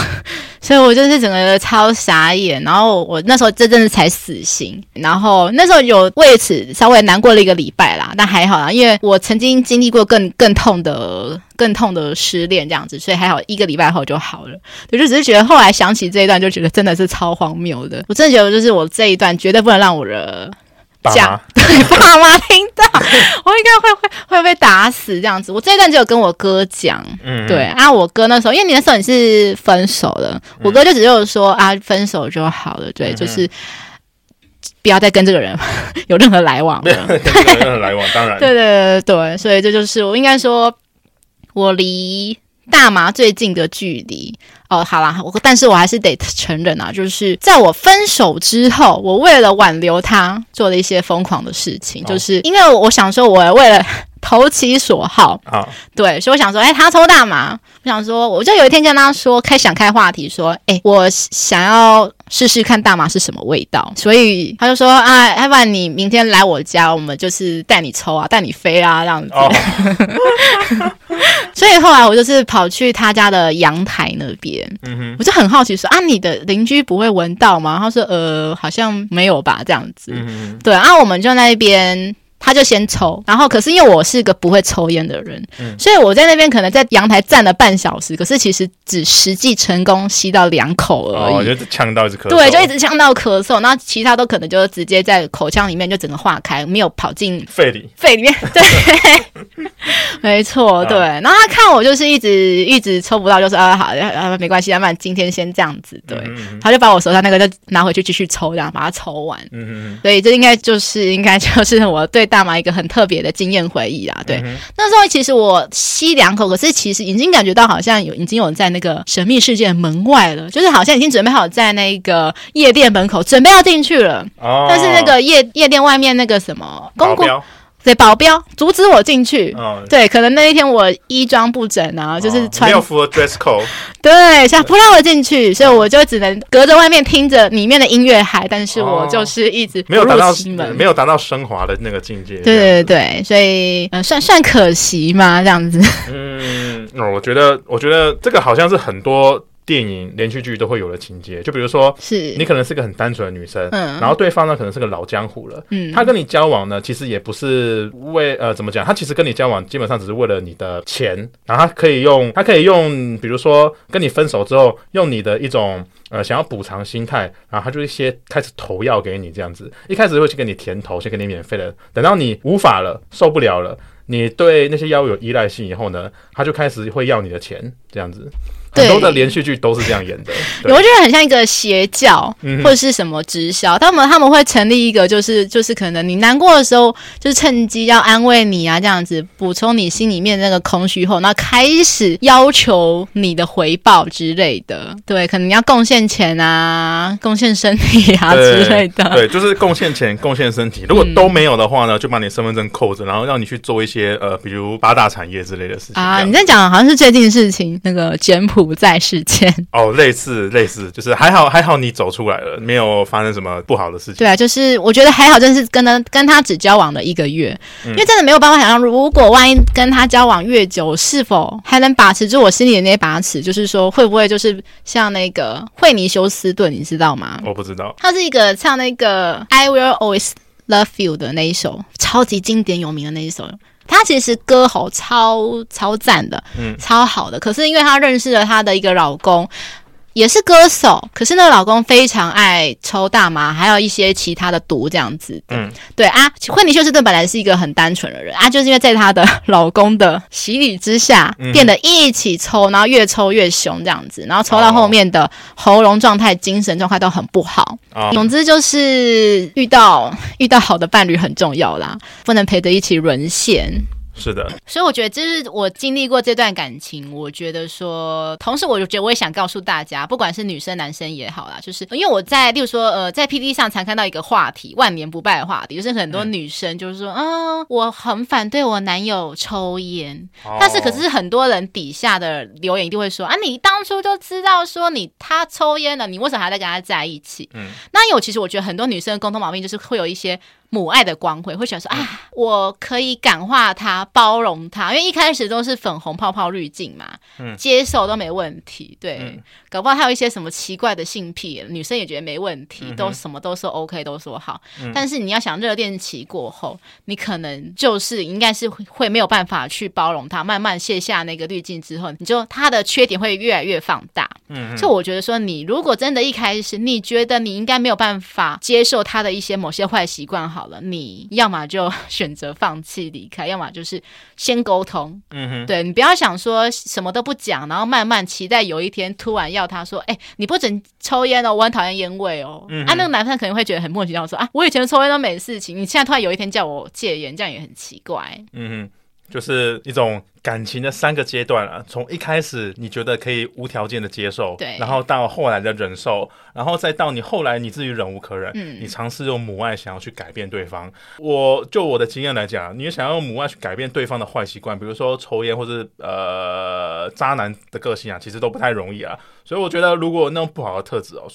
所以我就是整个超傻眼，然后我那时候真正。才死心，然后那时候有为此稍微难过了一个礼拜啦，但还好啦，因为我曾经经历过更更痛的、更痛的失恋这样子，所以还好一个礼拜后就好了。我就只是觉得后来想起这一段，就觉得真的是超荒谬的。我真的觉得，就是我这一段绝对不能让我的家 对爸妈听到，我应该会会会被打死这样子。我这一段只有跟我哥讲，嗯，对啊，我哥那时候，因为你那时候你是分手了，嗯、我哥就只有说啊，分手就好了，对，嗯、就是不要再跟这个人 有任何来往了，有任何来往，当然，对对对对，所以这就是我应该说，我离大麻最近的距离。哦，好啦，我但是我还是得承认啊，就是在我分手之后，我为了挽留他，做了一些疯狂的事情，哦、就是因为我想说，我为了投其所好啊，哦、对，所以我想说，哎，他抽大麻，我想说，我就有一天跟他说，开想开话题，说，哎，我想要试试看大麻是什么味道，所以他就说，啊，要不然你明天来我家，我们就是带你抽啊，带你飞啊，这样子。哦、所以后来我就是跑去他家的阳台那边。嗯哼，我就很好奇说啊，你的邻居不会闻到吗？他说呃，好像没有吧，这样子。嗯，对，然后我们就在那边。他就先抽，然后可是因为我是个不会抽烟的人，嗯、所以我在那边可能在阳台站了半小时，可是其实只实际成功吸到两口而已。哦，就呛到一直咳嗽。对，就一直呛到咳嗽，然后其他都可能就直接在口腔里面就整个化开，没有跑进肺里。肺里面，对，没错，对。然后他看我就是一直一直抽不到，就是啊好啊没关系，要不然今天先这样子。对，嗯嗯，他就把我手上那个就拿回去继续抽，这样把它抽完。嗯嗯，所以这应该就是应该就是我对。大麻一个很特别的经验回忆啊，对，嗯、那时候其实我吸两口，可是其实已经感觉到好像有已经有人在那个神秘世界门外了，就是好像已经准备好在那个夜店门口准备要进去了，哦、但是那个夜夜店外面那个什么公公。对，保镖阻止我进去。哦、对，可能那一天我衣装不整啊，哦、就是穿没有符合 dress code。对，想不让我进去，所以我就只能隔着外面听着里面的音乐嗨，但是我就是一直没有达到没有达到升华的那个境界。对对对，所以嗯、呃，算算可惜嘛，这样子。嗯，我觉得我觉得这个好像是很多。电影连续剧都会有的情节，就比如说，是。你可能是个很单纯的女生，嗯，然后对方呢可能是个老江湖了，嗯，他跟你交往呢，其实也不是为呃怎么讲，他其实跟你交往基本上只是为了你的钱，然后他可以用他可以用，比如说跟你分手之后，用你的一种呃想要补偿心态，然后他就一些开始投药给你这样子，一开始会去给你甜头，先给你免费的，等到你无法了，受不了了，你对那些药物有依赖性以后呢，他就开始会要你的钱这样子。很多的连续剧都是这样演的。我觉得很像一个邪教，或者是什么直销，他们他们会成立一个，就是就是可能你难过的时候，就是趁机要安慰你啊，这样子补充你心里面那个空虚后，那开始要求你的回报之类的。对，可能你要贡献钱啊，贡献身体啊之类的。对，就是贡献钱、贡献身体。如果都没有的话呢，就把你身份证扣着，然后让你去做一些呃，比如八大产业之类的事情啊。你在讲好像是最近的事情，那个柬埔寨事件哦，类似类似，就是还好还好你走出来了，没有发生什么不好的事情。对啊，就是我觉得还好，就是跟他跟他只交往了一个月，嗯、因为真的没有办法想象，如果万一跟他交往越久，是否还能把持住我心里的那把尺？就是说，会不会就是像那个惠尼休斯顿，你知道吗？我不知道，他是一个唱那个 I Will Always Love You 的那一首超级经典有名的那一首。他其实歌喉超超赞的，嗯，超好的。可是因为他认识了他的一个老公。也是歌手，可是那个老公非常爱抽大麻，还有一些其他的毒这样子。嗯，对啊，惠妮休斯顿本来是一个很单纯的人啊，就是因为在她的老公的洗礼之下，嗯、变得一起抽，然后越抽越凶这样子，然后抽到后面的喉咙状态、精神状态都很不好。哦、总之就是遇到遇到好的伴侣很重要啦，不能陪着一起沦陷。是的，所以我觉得，就是我经历过这段感情，我觉得说，同时，我就觉得我也想告诉大家，不管是女生男生也好啦，就是因为我在，例如说，呃，在 PTT 上常看到一个话题，万年不败的话题，就是很多女生就是说，嗯，我很反对我男友抽烟，哦、但是可是很多人底下的留言一定会说，啊，你当初就知道说你他抽烟了，你为什么还在跟他在一起？嗯，那有其实我觉得很多女生的共同毛病就是会有一些。母爱的光辉，会想说啊，我可以感化他，包容他，因为一开始都是粉红泡泡滤镜嘛，嗯，接受都没问题，对，嗯、搞不好还有一些什么奇怪的性癖，女生也觉得没问题，嗯、都什么都说 OK，都说好，嗯、但是你要想热恋期过后，你可能就是应该是会没有办法去包容他，慢慢卸下那个滤镜之后，你就他的缺点会越来越放大，嗯哼，所以我觉得说，你如果真的一开始你觉得你应该没有办法接受他的一些某些坏习惯，好。好了，你要么就选择放弃离开，要么就是先沟通。嗯哼，对，你不要想说什么都不讲，然后慢慢期待有一天突然要他说：“哎、欸，你不准抽烟哦，我很讨厌烟味哦。嗯”啊，那个男生可能会觉得很莫名其妙，说：“啊，我以前抽烟都没事情，你现在突然有一天叫我戒烟，这样也很奇怪。”嗯哼。就是一种感情的三个阶段啊，从一开始你觉得可以无条件的接受，对，然后到后来的忍受，然后再到你后来你自己忍无可忍，嗯，你尝试用母爱想要去改变对方。我就我的经验来讲，你想要用母爱去改变对方的坏习惯，比如说抽烟或者呃渣男的个性啊，其实都不太容易啊。所以我觉得如果那种不好的特质哦。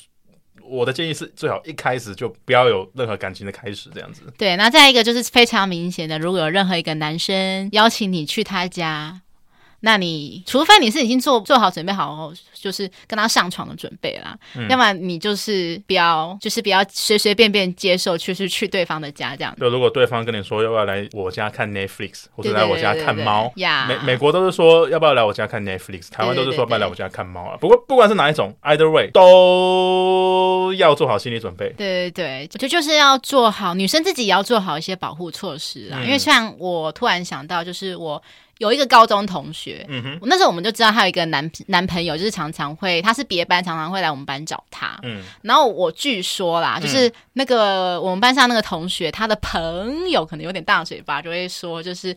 我的建议是，最好一开始就不要有任何感情的开始，这样子。对，那再一个就是非常明显的，如果有任何一个男生邀请你去他家。那你除非你是已经做做好准备好，就是跟他上床的准备啦，嗯、要么你就是不要，就是不要随随便便接受，就是去对方的家这样。就如果对方跟你说要不要来我家看 Netflix，或者来我家看猫，美美国都是说要不要来我家看 Netflix，台湾都是说要不要来我家看猫啊。不过不管是哪一种，either way 都要做好心理准备。对对对，就就是要做好，女生自己也要做好一些保护措施啊。嗯、因为像我突然想到，就是我。有一个高中同学，嗯哼，那时候我们就知道他有一个男男朋友，就是常常会，他是别班，常常会来我们班找他，嗯，然后我据说啦，就是那个我们班上那个同学，他的朋友可能有点大嘴巴，就会说，就是。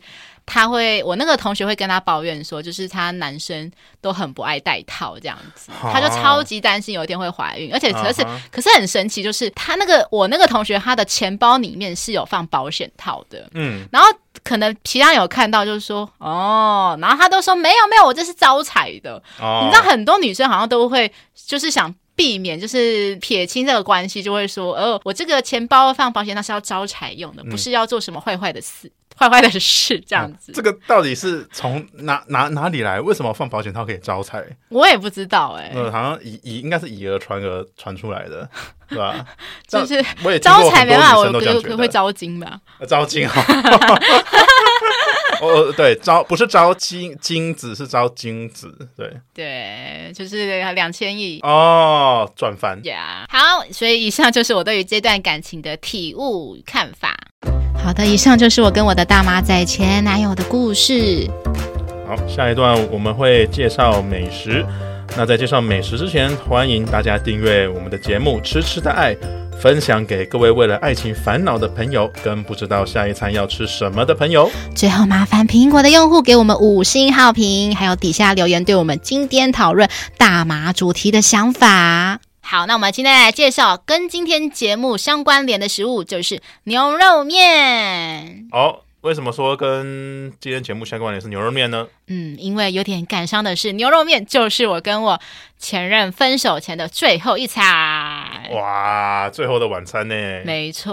他会，我那个同学会跟他抱怨说，就是他男生都很不爱戴套这样子，他就超级担心有一天会怀孕，而且可是可是很神奇，就是他那个我那个同学他的钱包里面是有放保险套的，嗯，然后可能其他人有看到，就是说哦，然后他都说没有没有，我这是招财的，哦，你知道很多女生好像都会就是想避免就是撇清这个关系，就会说哦，我这个钱包放保险那是要招财用的，不是要做什么坏坏的事。坏坏的事这样子，这个到底是从哪哪哪里来？为什么放保险套可以招财？我也不知道哎。嗯，好像以以应该是以讹传讹传出来的，是吧？就是我也招财没办法，我可能会招金吧？招金哈。哦，对，招不是招金金子，是招金子。对对，就是两千亿哦，赚翻呀。好，所以以上就是我对于这段感情的体悟看法。好的，以上就是我跟我的大马仔前男友的故事。好，下一段我们会介绍美食。那在介绍美食之前，欢迎大家订阅我们的节目《吃吃的爱》，分享给各位为了爱情烦恼的朋友，跟不知道下一餐要吃什么的朋友。最后麻烦苹果的用户给我们五星好评，还有底下留言对我们今天讨论大麻主题的想法。好，那我们今天来介绍跟今天节目相关联的食物，就是牛肉面。好。为什么说跟今天节目相关的是牛肉面呢？嗯，因为有点感伤的是，牛肉面就是我跟我前任分手前的最后一餐。哇，最后的晚餐呢？没错。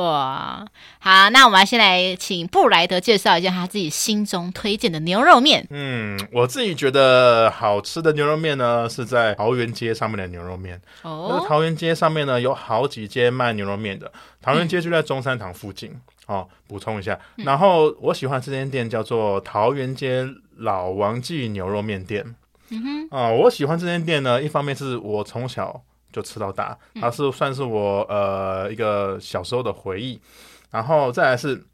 好，那我们先来请布莱德介绍一下他自己心中推荐的牛肉面。嗯，我自己觉得好吃的牛肉面呢，是在桃园街上面的牛肉面。哦，桃园街上面呢有好几间卖牛肉面的，桃园街就在中山堂附近。嗯哦，补充一下，然后我喜欢这间店叫做桃园街老王记牛肉面店。嗯哼，啊、呃，我喜欢这间店呢，一方面是我从小就吃到大，它是算是我呃一个小时候的回忆，然后再来是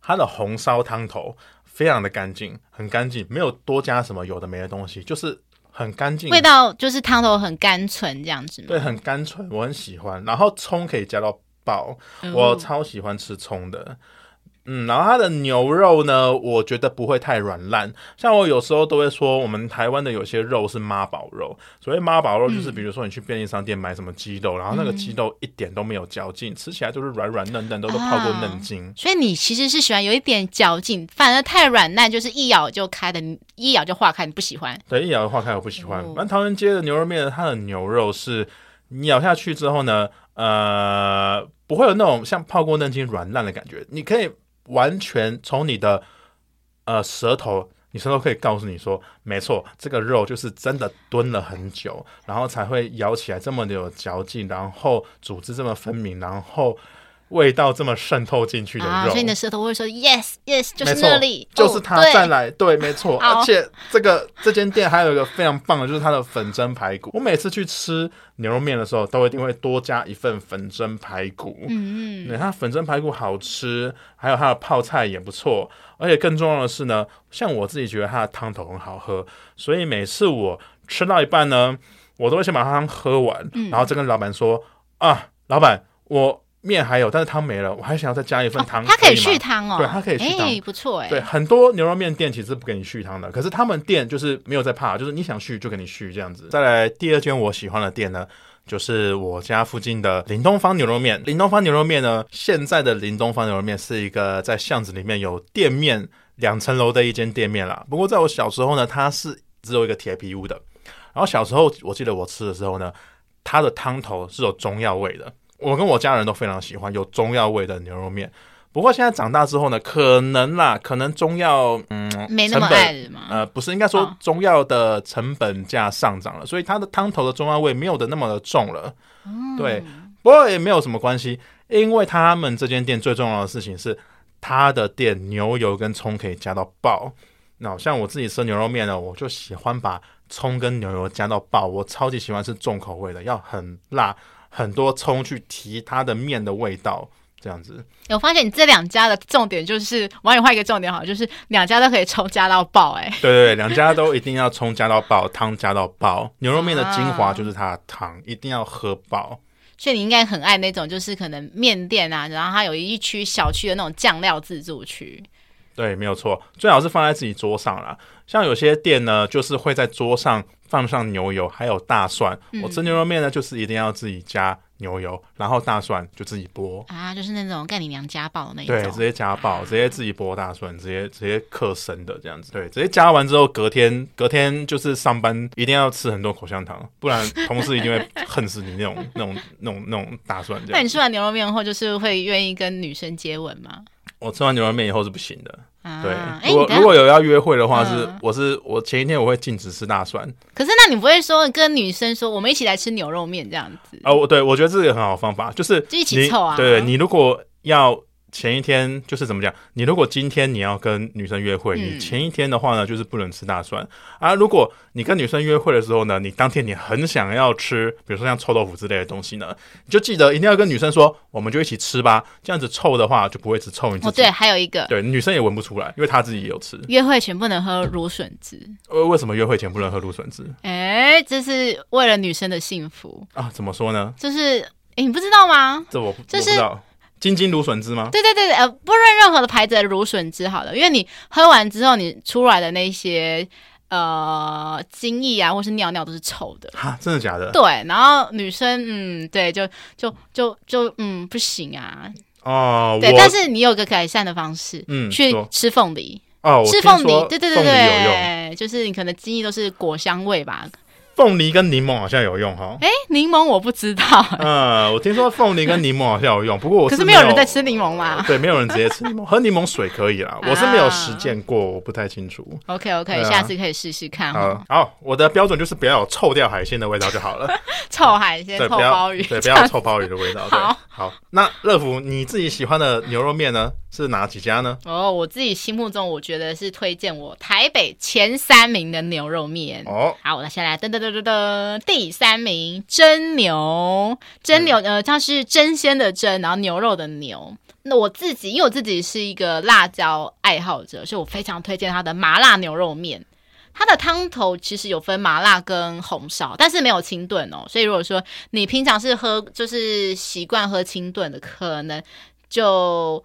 它的红烧汤头非常的干净，很干净，没有多加什么有的没的东西，就是很干净，味道就是汤头很甘醇这样子吗？对，很甘醇，我很喜欢，然后葱可以加到。爆，我超喜欢吃葱的，嗯，然后它的牛肉呢，我觉得不会太软烂。像我有时候都会说，我们台湾的有些肉是妈宝肉，所谓妈宝肉就是，比如说你去便利商店买什么鸡肉，嗯、然后那个鸡肉一点都没有嚼劲，吃起来就是软软嫩嫩，都都泡过嫩筋、啊。所以你其实是喜欢有一点嚼劲，反而太软烂就是一咬就开的，一咬就化开，你不喜欢？对，一咬就化开，我不喜欢。那、哦、桃园街的牛肉面，它的牛肉是你咬下去之后呢？呃，不会有那种像泡过嫩筋软烂的感觉。你可以完全从你的呃舌头，你舌头可以告诉你说，没错，这个肉就是真的蹲了很久，然后才会咬起来这么的有嚼劲，然后组织这么分明，然后。味道这么渗透进去的肉，啊，所以你的舌头会说 yes yes，就是那里，就是它。再来，对，没错。而且这个这间店还有一个非常棒的，就是它的粉蒸排骨。我每次去吃牛肉面的时候，都一定会多加一份粉蒸排骨。嗯嗯，它粉蒸排骨好吃，还有它的泡菜也不错。而且更重要的是呢，像我自己觉得它的汤头很好喝，所以每次我吃到一半呢，我都会先把汤喝完，嗯，然后再跟老板说啊，老板我。面还有，但是汤没了，我还想要再加一份汤。它可以续汤哦，对，它可以续汤，欸，不错哎。对，很多牛肉面店其实不给你续汤的，可是他们店就是没有在怕，就是你想续就给你续这样子。再来第二间我喜欢的店呢，就是我家附近的林东方牛肉面。林东方牛肉面呢，现在的林东方牛肉面是一个在巷子里面有店面两层楼的一间店面啦。不过在我小时候呢，它是只有一个铁皮屋的。然后小时候我记得我吃的时候呢，它的汤头是有中药味的。我跟我家人都非常喜欢有中药味的牛肉面，不过现在长大之后呢，可能啦，可能中药嗯没那么爱了嘛，呃，不是，应该说中药的成本价上涨了，哦、所以它的汤头的中药味没有的那么的重了。嗯、对，不过也没有什么关系，因为他们这间店最重要的事情是，他的店牛油跟葱可以加到爆。那像我自己吃牛肉面呢，我就喜欢把葱跟牛油加到爆，我超级喜欢吃重口味的，要很辣。很多葱去提它的面的味道，这样子。我发现你这两家的重点就是，我帮你画一个重点好，就是两家都可以葱加到爆，哎。对对对，两家都一定要葱加到爆，汤加到爆。牛肉面的精华就是它的汤，啊、一定要喝爆。所以你应该很爱那种，就是可能面店啊，然后它有一区小区的那种酱料自助区。对，没有错，最好是放在自己桌上啦。像有些店呢，就是会在桌上放上牛油，还有大蒜。嗯、我吃牛肉面呢，就是一定要自己加牛油，然后大蒜就自己剥啊，就是那种干你娘家暴的那种。对，直接家暴，直接自己剥大蒜，直接直接刻生的这样子。对，直接加完之后，隔天隔天就是上班一定要吃很多口香糖，不然同事一定会恨死你那种 那种那种那种大蒜。那你吃完牛肉面后，就是会愿意跟女生接吻吗？我吃完牛肉面以后是不行的。啊、对，如果、欸、如果有要约会的话是，是、嗯、我是我前一天我会禁止吃大蒜。可是那你不会说跟女生说我们一起来吃牛肉面这样子？哦，对，我觉得这个很好方法，就是就一起凑啊。对，你如果要前一天就是怎么讲？你如果今天你要跟女生约会，你前一天的话呢，就是不能吃大蒜啊。如果你跟女生约会的时候呢，你当天你很想要吃，比如说像臭豆腐之类的东西呢，你就记得一定要跟女生说，我们就一起吃吧。这样子臭的话就不会只臭你自己。哦，对，还有一个，对，女生也闻不出来，因为她自己也有吃。约会前不能喝芦笋汁。呃，为什么约会前不能喝芦笋汁？哎，这是为了女生的幸福啊？怎么说呢？就是，哎，你不知道吗？这我就是我不知道。金金芦笋汁吗？对对对，呃，不论任何的牌子的芦笋汁好了，因为你喝完之后，你出来的那些呃精液啊，或是尿尿都是臭的。哈，真的假的？对，然后女生，嗯，对，就就就就嗯，不行啊。哦，对，但是你有个改善的方式，嗯，去吃凤梨。哦，吃凤梨，对对对对，就是你可能精液都是果香味吧。凤梨跟柠檬好像有用哈，哎，柠檬我不知道。嗯，我听说凤梨跟柠檬好像有用，不过我可是没有人在吃柠檬嘛。对，没有人直接吃柠檬，喝柠檬水可以啦。我是没有实践过，我不太清楚。OK OK，下次可以试试看。好，好，我的标准就是不要有臭掉海鲜的味道就好了。臭海鲜、臭鲍鱼，对，不要有臭鲍鱼的味道。好，好。那乐福，你自己喜欢的牛肉面呢？是哪几家呢？哦，oh, 我自己心目中，我觉得是推荐我台北前三名的牛肉面。哦，oh. 好，我先来噔噔噔噔噔，第三名真牛，真牛，呃，它是真鲜的真，然后牛肉的牛。那我自己，因为我自己是一个辣椒爱好者，所以我非常推荐它的麻辣牛肉面。它的汤头其实有分麻辣跟红烧，但是没有清炖哦。所以如果说你平常是喝，就是习惯喝清炖的，可能就。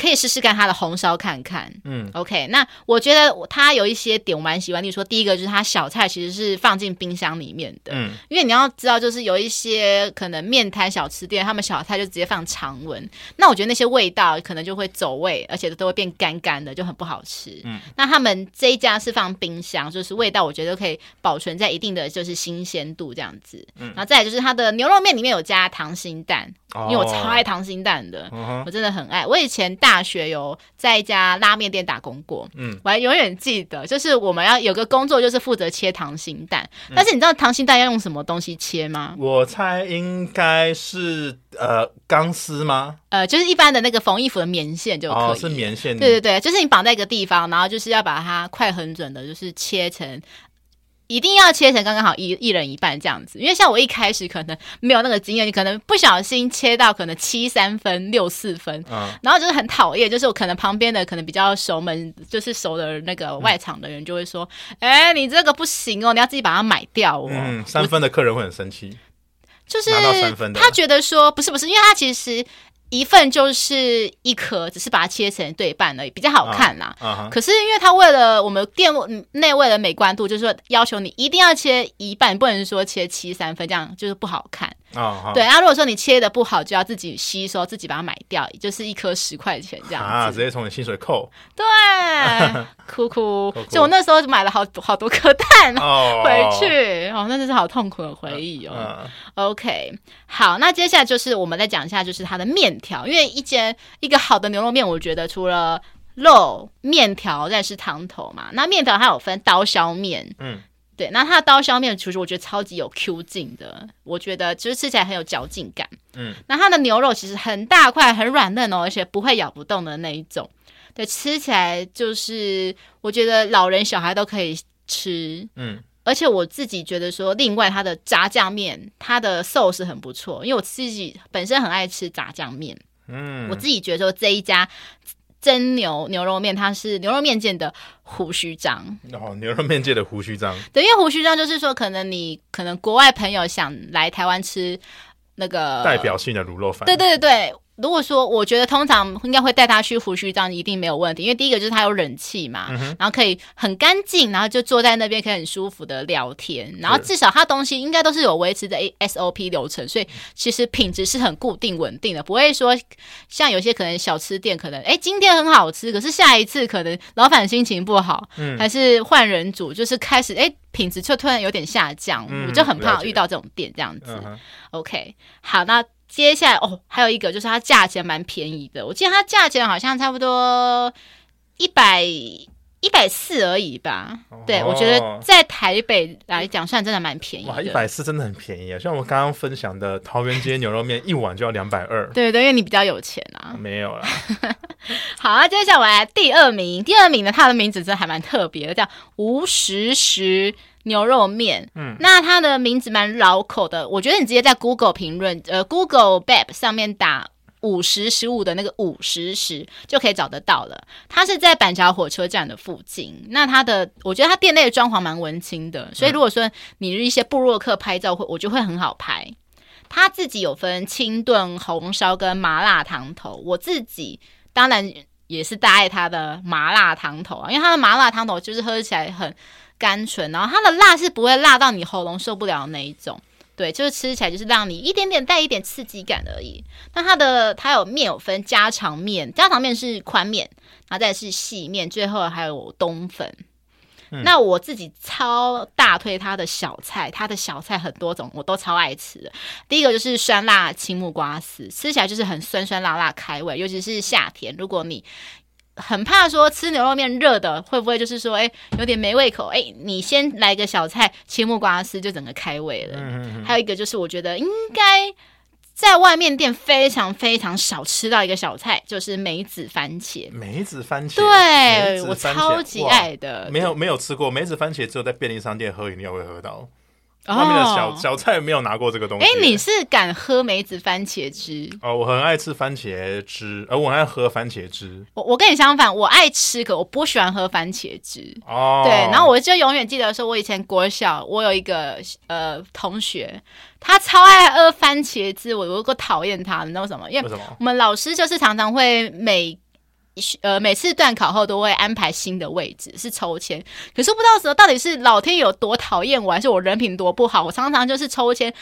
可以试试看它的红烧看看，嗯，OK。那我觉得它有一些点我蛮喜欢，例如说第一个就是它小菜其实是放进冰箱里面的，嗯，因为你要知道，就是有一些可能面摊小吃店，他们小菜就直接放常温，那我觉得那些味道可能就会走味，而且都会变干干的，就很不好吃。嗯，那他们这一家是放冰箱，就是味道我觉得可以保存在一定的就是新鲜度这样子。嗯，然后再来就是它的牛肉面里面有加溏心蛋。因为我超爱溏心蛋的，哦、我真的很爱。我以前大学有在一家拉面店打工过，嗯，我还永远记得，就是我们要有个工作，就是负责切溏心蛋。嗯、但是你知道溏心蛋要用什么东西切吗？我猜应该是呃钢丝吗？呃，就是一般的那个缝衣服的棉线就可以，哦、是棉线。对对对，就是你绑在一个地方，然后就是要把它快很准的，就是切成。一定要切成刚刚好一一人一半这样子，因为像我一开始可能没有那个经验，你可能不小心切到可能七三分、六四分，嗯，然后就是很讨厌，就是我可能旁边的可能比较熟门，就是熟的那个外场的人就会说，哎、嗯欸，你这个不行哦，你要自己把它买掉哦。嗯，三分的客人会很生气，就是他觉得说不是不是，因为他其实。一份就是一颗，只是把它切成对半而已，比较好看啦。Uh, uh huh. 可是因为它为了我们店内为了美观度，就是说要求你一定要切一半，不能说切七三分，这样就是不好看。哦，oh, 对，那、啊、如果说你切的不好，就要自己吸收，自己把它买掉，就是一颗十块钱这样啊，直接从你薪水扣。对，哭哭，就我那时候买了好好多颗蛋 回去，oh. 哦，那真是好痛苦的回忆哦。Uh. OK，好，那接下来就是我们再讲一下，就是它的面条，因为一间一个好的牛肉面，我觉得除了肉、面条，再是汤头嘛。那面条它有分刀削面，嗯。对，那它的刀削面其实我觉得超级有 Q 劲的，我觉得就是吃起来很有嚼劲感。嗯，那它的牛肉其实很大块，很软嫩哦，而且不会咬不动的那一种。对，吃起来就是我觉得老人小孩都可以吃。嗯，而且我自己觉得说，另外它的炸酱面，它的 sauce 很不错，因为我自己本身很爱吃炸酱面。嗯，我自己觉得说这一家。真牛牛肉面，它是牛肉面界的胡须章。哦，牛肉面界的胡须章。对，因为胡须章就是说，可能你可能国外朋友想来台湾吃那个代表性的卤肉饭。对对对对。如果说我觉得通常应该会带他去胡须章，一定没有问题，因为第一个就是他有冷气嘛，嗯、然后可以很干净，然后就坐在那边可以很舒服的聊天，然后至少他东西应该都是有维持的 SOP 流程，所以其实品质是很固定稳定的，不会说像有些可能小吃店可能哎今天很好吃，可是下一次可能老板心情不好，嗯、还是换人煮，就是开始哎品质就突然有点下降，嗯、我就很怕遇到这种店这样子。嗯、OK，好，那。接下来哦，还有一个就是它价钱蛮便宜的，我记得它价钱好像差不多一百一百四而已吧，对，我觉得在台北来讲算真的蛮便宜的。哇，一百四真的很便宜啊！像我刚刚分享的桃园街牛肉面，一碗就要两百二。对对，因为你比较有钱啊。没有啦。好啊，接下来第二名，第二名呢，它的名字真的还蛮特别的，叫吴时时牛肉面。嗯，那它的名字蛮绕口的，我觉得你直接在 Google 评论，呃，Google Bab 上面打。五十十五的那个五十十就可以找得到了。它是在板桥火车站的附近。那它的，我觉得它店内的装潢蛮文青的，所以如果说你是一些部落客拍照会，我觉得会很好拍。它自己有分清炖、红烧跟麻辣汤头。我自己当然也是大爱它的麻辣汤头啊，因为它的麻辣汤头就是喝起来很甘醇，然后它的辣是不会辣到你喉咙受不了的那一种。对，就是吃起来就是让你一点点带一点刺激感而已。那它的它有面有分家常面，家常面是宽面，然后再是细面，最后还有冬粉。嗯、那我自己超大推它的小菜，它的小菜很多种，我都超爱吃的。第一个就是酸辣青木瓜丝，吃起来就是很酸酸辣辣开胃，尤其是夏天，如果你。很怕说吃牛肉面热的会不会就是说哎有点没胃口哎，你先来个小菜切木瓜丝就整个开胃了。嗯嗯。还有一个就是我觉得应该在外面店非常非常少吃到一个小菜，就是梅子番茄。梅子番茄，对，我超级爱的。没有没有吃过梅子番茄，只有在便利商店喝饮料会喝到。外面的小小菜没有拿过这个东西。哎，你是敢喝梅子番茄汁？哦，我很爱吃番茄汁，而我很爱喝番茄汁。我我跟你相反，我爱吃，可我不喜欢喝番茄汁。哦，对，然后我就永远记得说，我以前国小，我有一个呃同学，他超爱喝番茄汁，我有够讨厌他，你知道为什么？因为我们老师就是常常会每。呃，每次段考后都会安排新的位置，是抽签。可是不知道时候到底是老天有多讨厌我，还是我人品多不好？我常常就是抽签，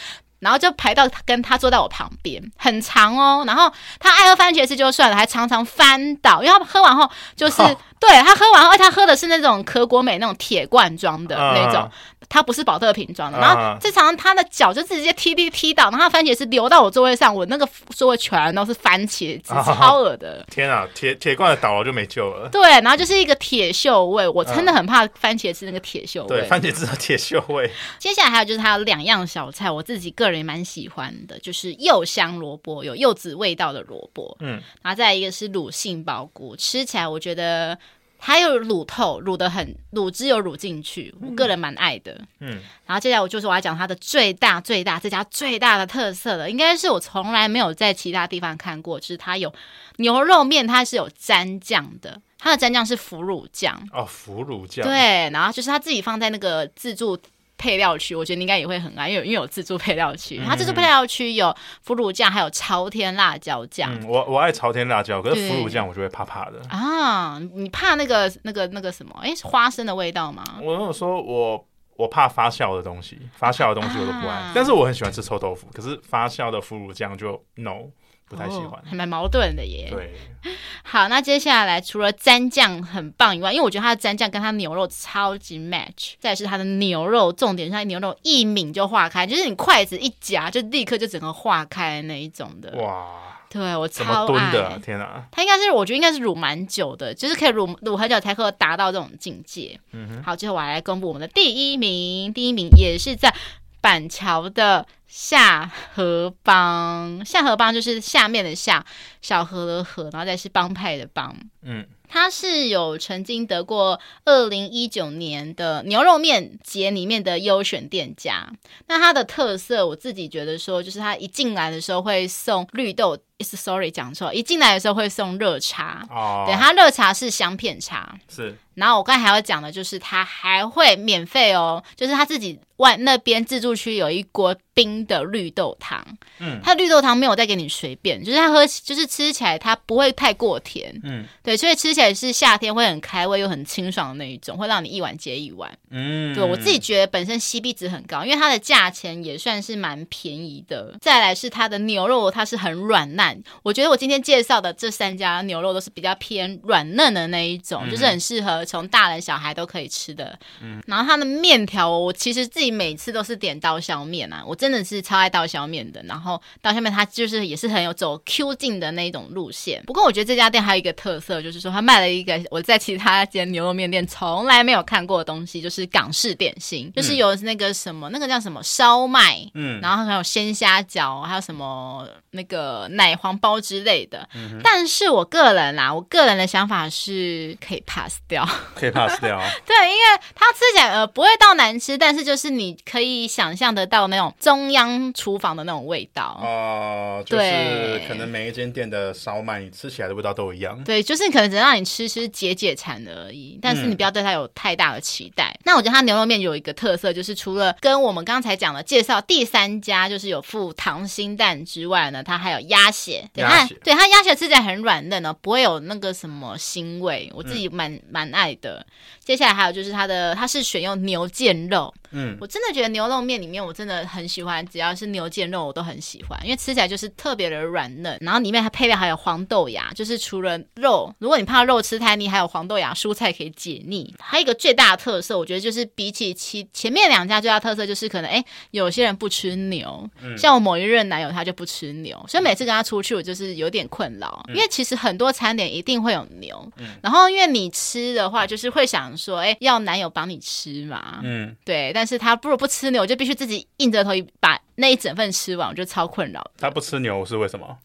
然后就排到跟他坐在我旁边，很长哦。然后他爱喝番茄汁就算了，还常常翻倒，因为他喝完后就是、哦、对他喝完后，他喝的是那种可果美那种铁罐装的那种。嗯它不是保特瓶装的，然后这常常他的脚就直接踢踢踢倒，然后他番茄汁流到我座位上，我那个座位全都是番茄汁，超恶的。天啊，铁铁罐的倒了就没救了。对，然后就是一个铁锈味，我真的很怕番茄汁那个铁锈味。对，番茄汁的铁锈味。接下来还有就是还有两样小菜，我自己个人也蛮喜欢的，就是柚香萝卜，有柚子味道的萝卜，嗯，然后再一个是卤杏鲍菇，吃起来我觉得。还有卤透，卤的很，卤汁有卤进去，我个人蛮爱的。嗯，然后接下来我就是我要讲它的最大最大这家最大的特色了，应该是我从来没有在其他地方看过，就是它有牛肉面，它是有蘸酱的，它的蘸酱是腐乳酱哦，腐乳酱对，然后就是他自己放在那个自助。配料区，我觉得你应该也会很爱，因为因为有自助配料区，它自助配料区有腐乳酱，还有朝天辣椒酱。嗯，我我爱朝天辣椒，可是腐乳酱我就会怕怕的。啊，你怕那个那个那个什么？哎，是花生的味道吗？我有说我我怕发酵的东西，发酵的东西我都不爱，啊，但是我很喜欢吃臭豆腐，可是发酵的腐乳酱就 no。不太喜欢，哦、还蛮矛盾的耶。对，好，那接下来除了蘸酱很棒以外，因为我觉得它的蘸酱跟它牛肉超级 match。再是它的牛肉，重点是它牛肉一抿就化开，就是你筷子一夹就立刻就整个化开的那一种的。哇，对我超爱的，天哪！它应该是，我觉得应该是卤蛮久的，就是可以卤卤很久才可以达到这种境界。嗯哼，好，最后我来公布我们的第一名，第一名也是在板桥的。下河帮，下河帮就是下面的下，小河的河，然后再是帮派的帮。嗯，它是有曾经得过二零一九年的牛肉面节里面的优选店家。那它的特色，我自己觉得说，就是它一进来的时候会送绿豆。sorry 讲错，一进来的时候会送热茶。哦，对，它热茶是香片茶。是。然后我刚才还要讲的就是，它还会免费哦，就是他自己外那边自助区有一锅冰的绿豆汤。嗯，它绿豆汤没有再给你随便，就是它喝，就是吃起来它不会太过甜。嗯，对，所以吃起来是夏天会很开胃又很清爽的那一种，会让你一碗接一碗。嗯，对我自己觉得本身 CP 值很高，因为它的价钱也算是蛮便宜的。再来是它的牛肉，它是很软烂。我觉得我今天介绍的这三家牛肉都是比较偏软嫩的那一种，嗯、就是很适合。从大人小孩都可以吃的，嗯，然后它的面条，我其实自己每次都是点刀削面啊，我真的是超爱刀削面的，然后刀削面它就是也是很有走 Q 劲的那一种路线。不过我觉得这家店还有一个特色，就是说它卖了一个我在其他间牛肉面店从来没有看过的东西，就是港式点心，就是有那个什么那个叫什么烧麦，嗯，然后还有鲜虾饺，还有什么那个奶黄包之类的。嗯、但是我个人啦，我个人的想法是可以 pass 掉，可以 pass 掉。对，因为它吃起来呃不会到难吃，但是就是你可以想象得到那种中央厨房的那种味道。哦、呃，就是可能每一间店的烧麦，你吃起来的味道都一样。对，就是可能只能让你吃吃解解馋而已，但是你不要对它有太大的期待。嗯、那我觉得它牛肉面有一个特色，就是除了跟我们刚才讲的介绍第三家就是有附溏心蛋之外呢，它还有鸭血。对，它对它鸭血吃起来很软嫩哦，不会有那个什么腥味，我自己蛮蛮、嗯、爱的。接下来还有就是它的，它是选用牛腱肉。嗯，我真的觉得牛肉面里面我真的很喜欢，只要是牛腱肉我都很喜欢，因为吃起来就是特别的软嫩。然后里面还配料还有黄豆芽，就是除了肉，如果你怕肉吃太腻，还有黄豆芽蔬菜可以解腻。还有一个最大的特色，我觉得就是比起其前面两家最大特色就是可能哎，有些人不吃牛，嗯、像我某一任男友他就不吃牛，所以每次跟他出去我就是有点困扰，嗯、因为其实很多餐点一定会有牛，嗯、然后因为你吃的话就是会想说哎，要男友帮你吃嘛，嗯，对。但是他不如不吃牛，我就必须自己硬着头皮把那一整份吃完，我就超困扰。他不吃牛是为什么？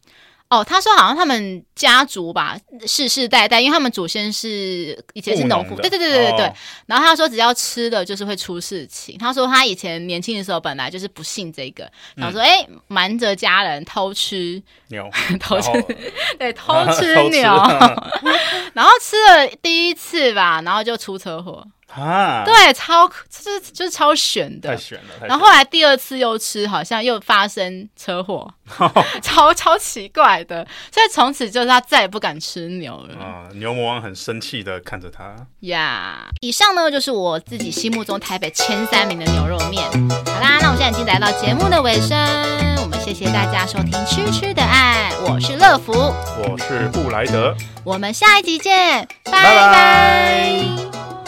哦，他说好像他们家族吧，世世代代，因为他们祖先是以前是农夫，对对对对对对。哦、然后他说只要吃了就是会出事情。他说他以前年轻的时候本来就是不信这个，然后说哎，瞒着家人偷吃牛，偷吃 对 偷吃牛，然后吃了第一次吧，然后就出车祸。啊，对，超就是就是超悬的，太悬了。然后后来第二次又吃，好像又发生车祸，超超奇怪的。所以从此就是他再也不敢吃牛了。啊，牛魔王很生气的看着他。呀，yeah, 以上呢就是我自己心目中台北前三名的牛肉面。好啦，那我们现在已经来到节目的尾声，我们谢谢大家收听《吃吃的爱》，我是乐福，我是布莱德，我们下一集见，拜拜。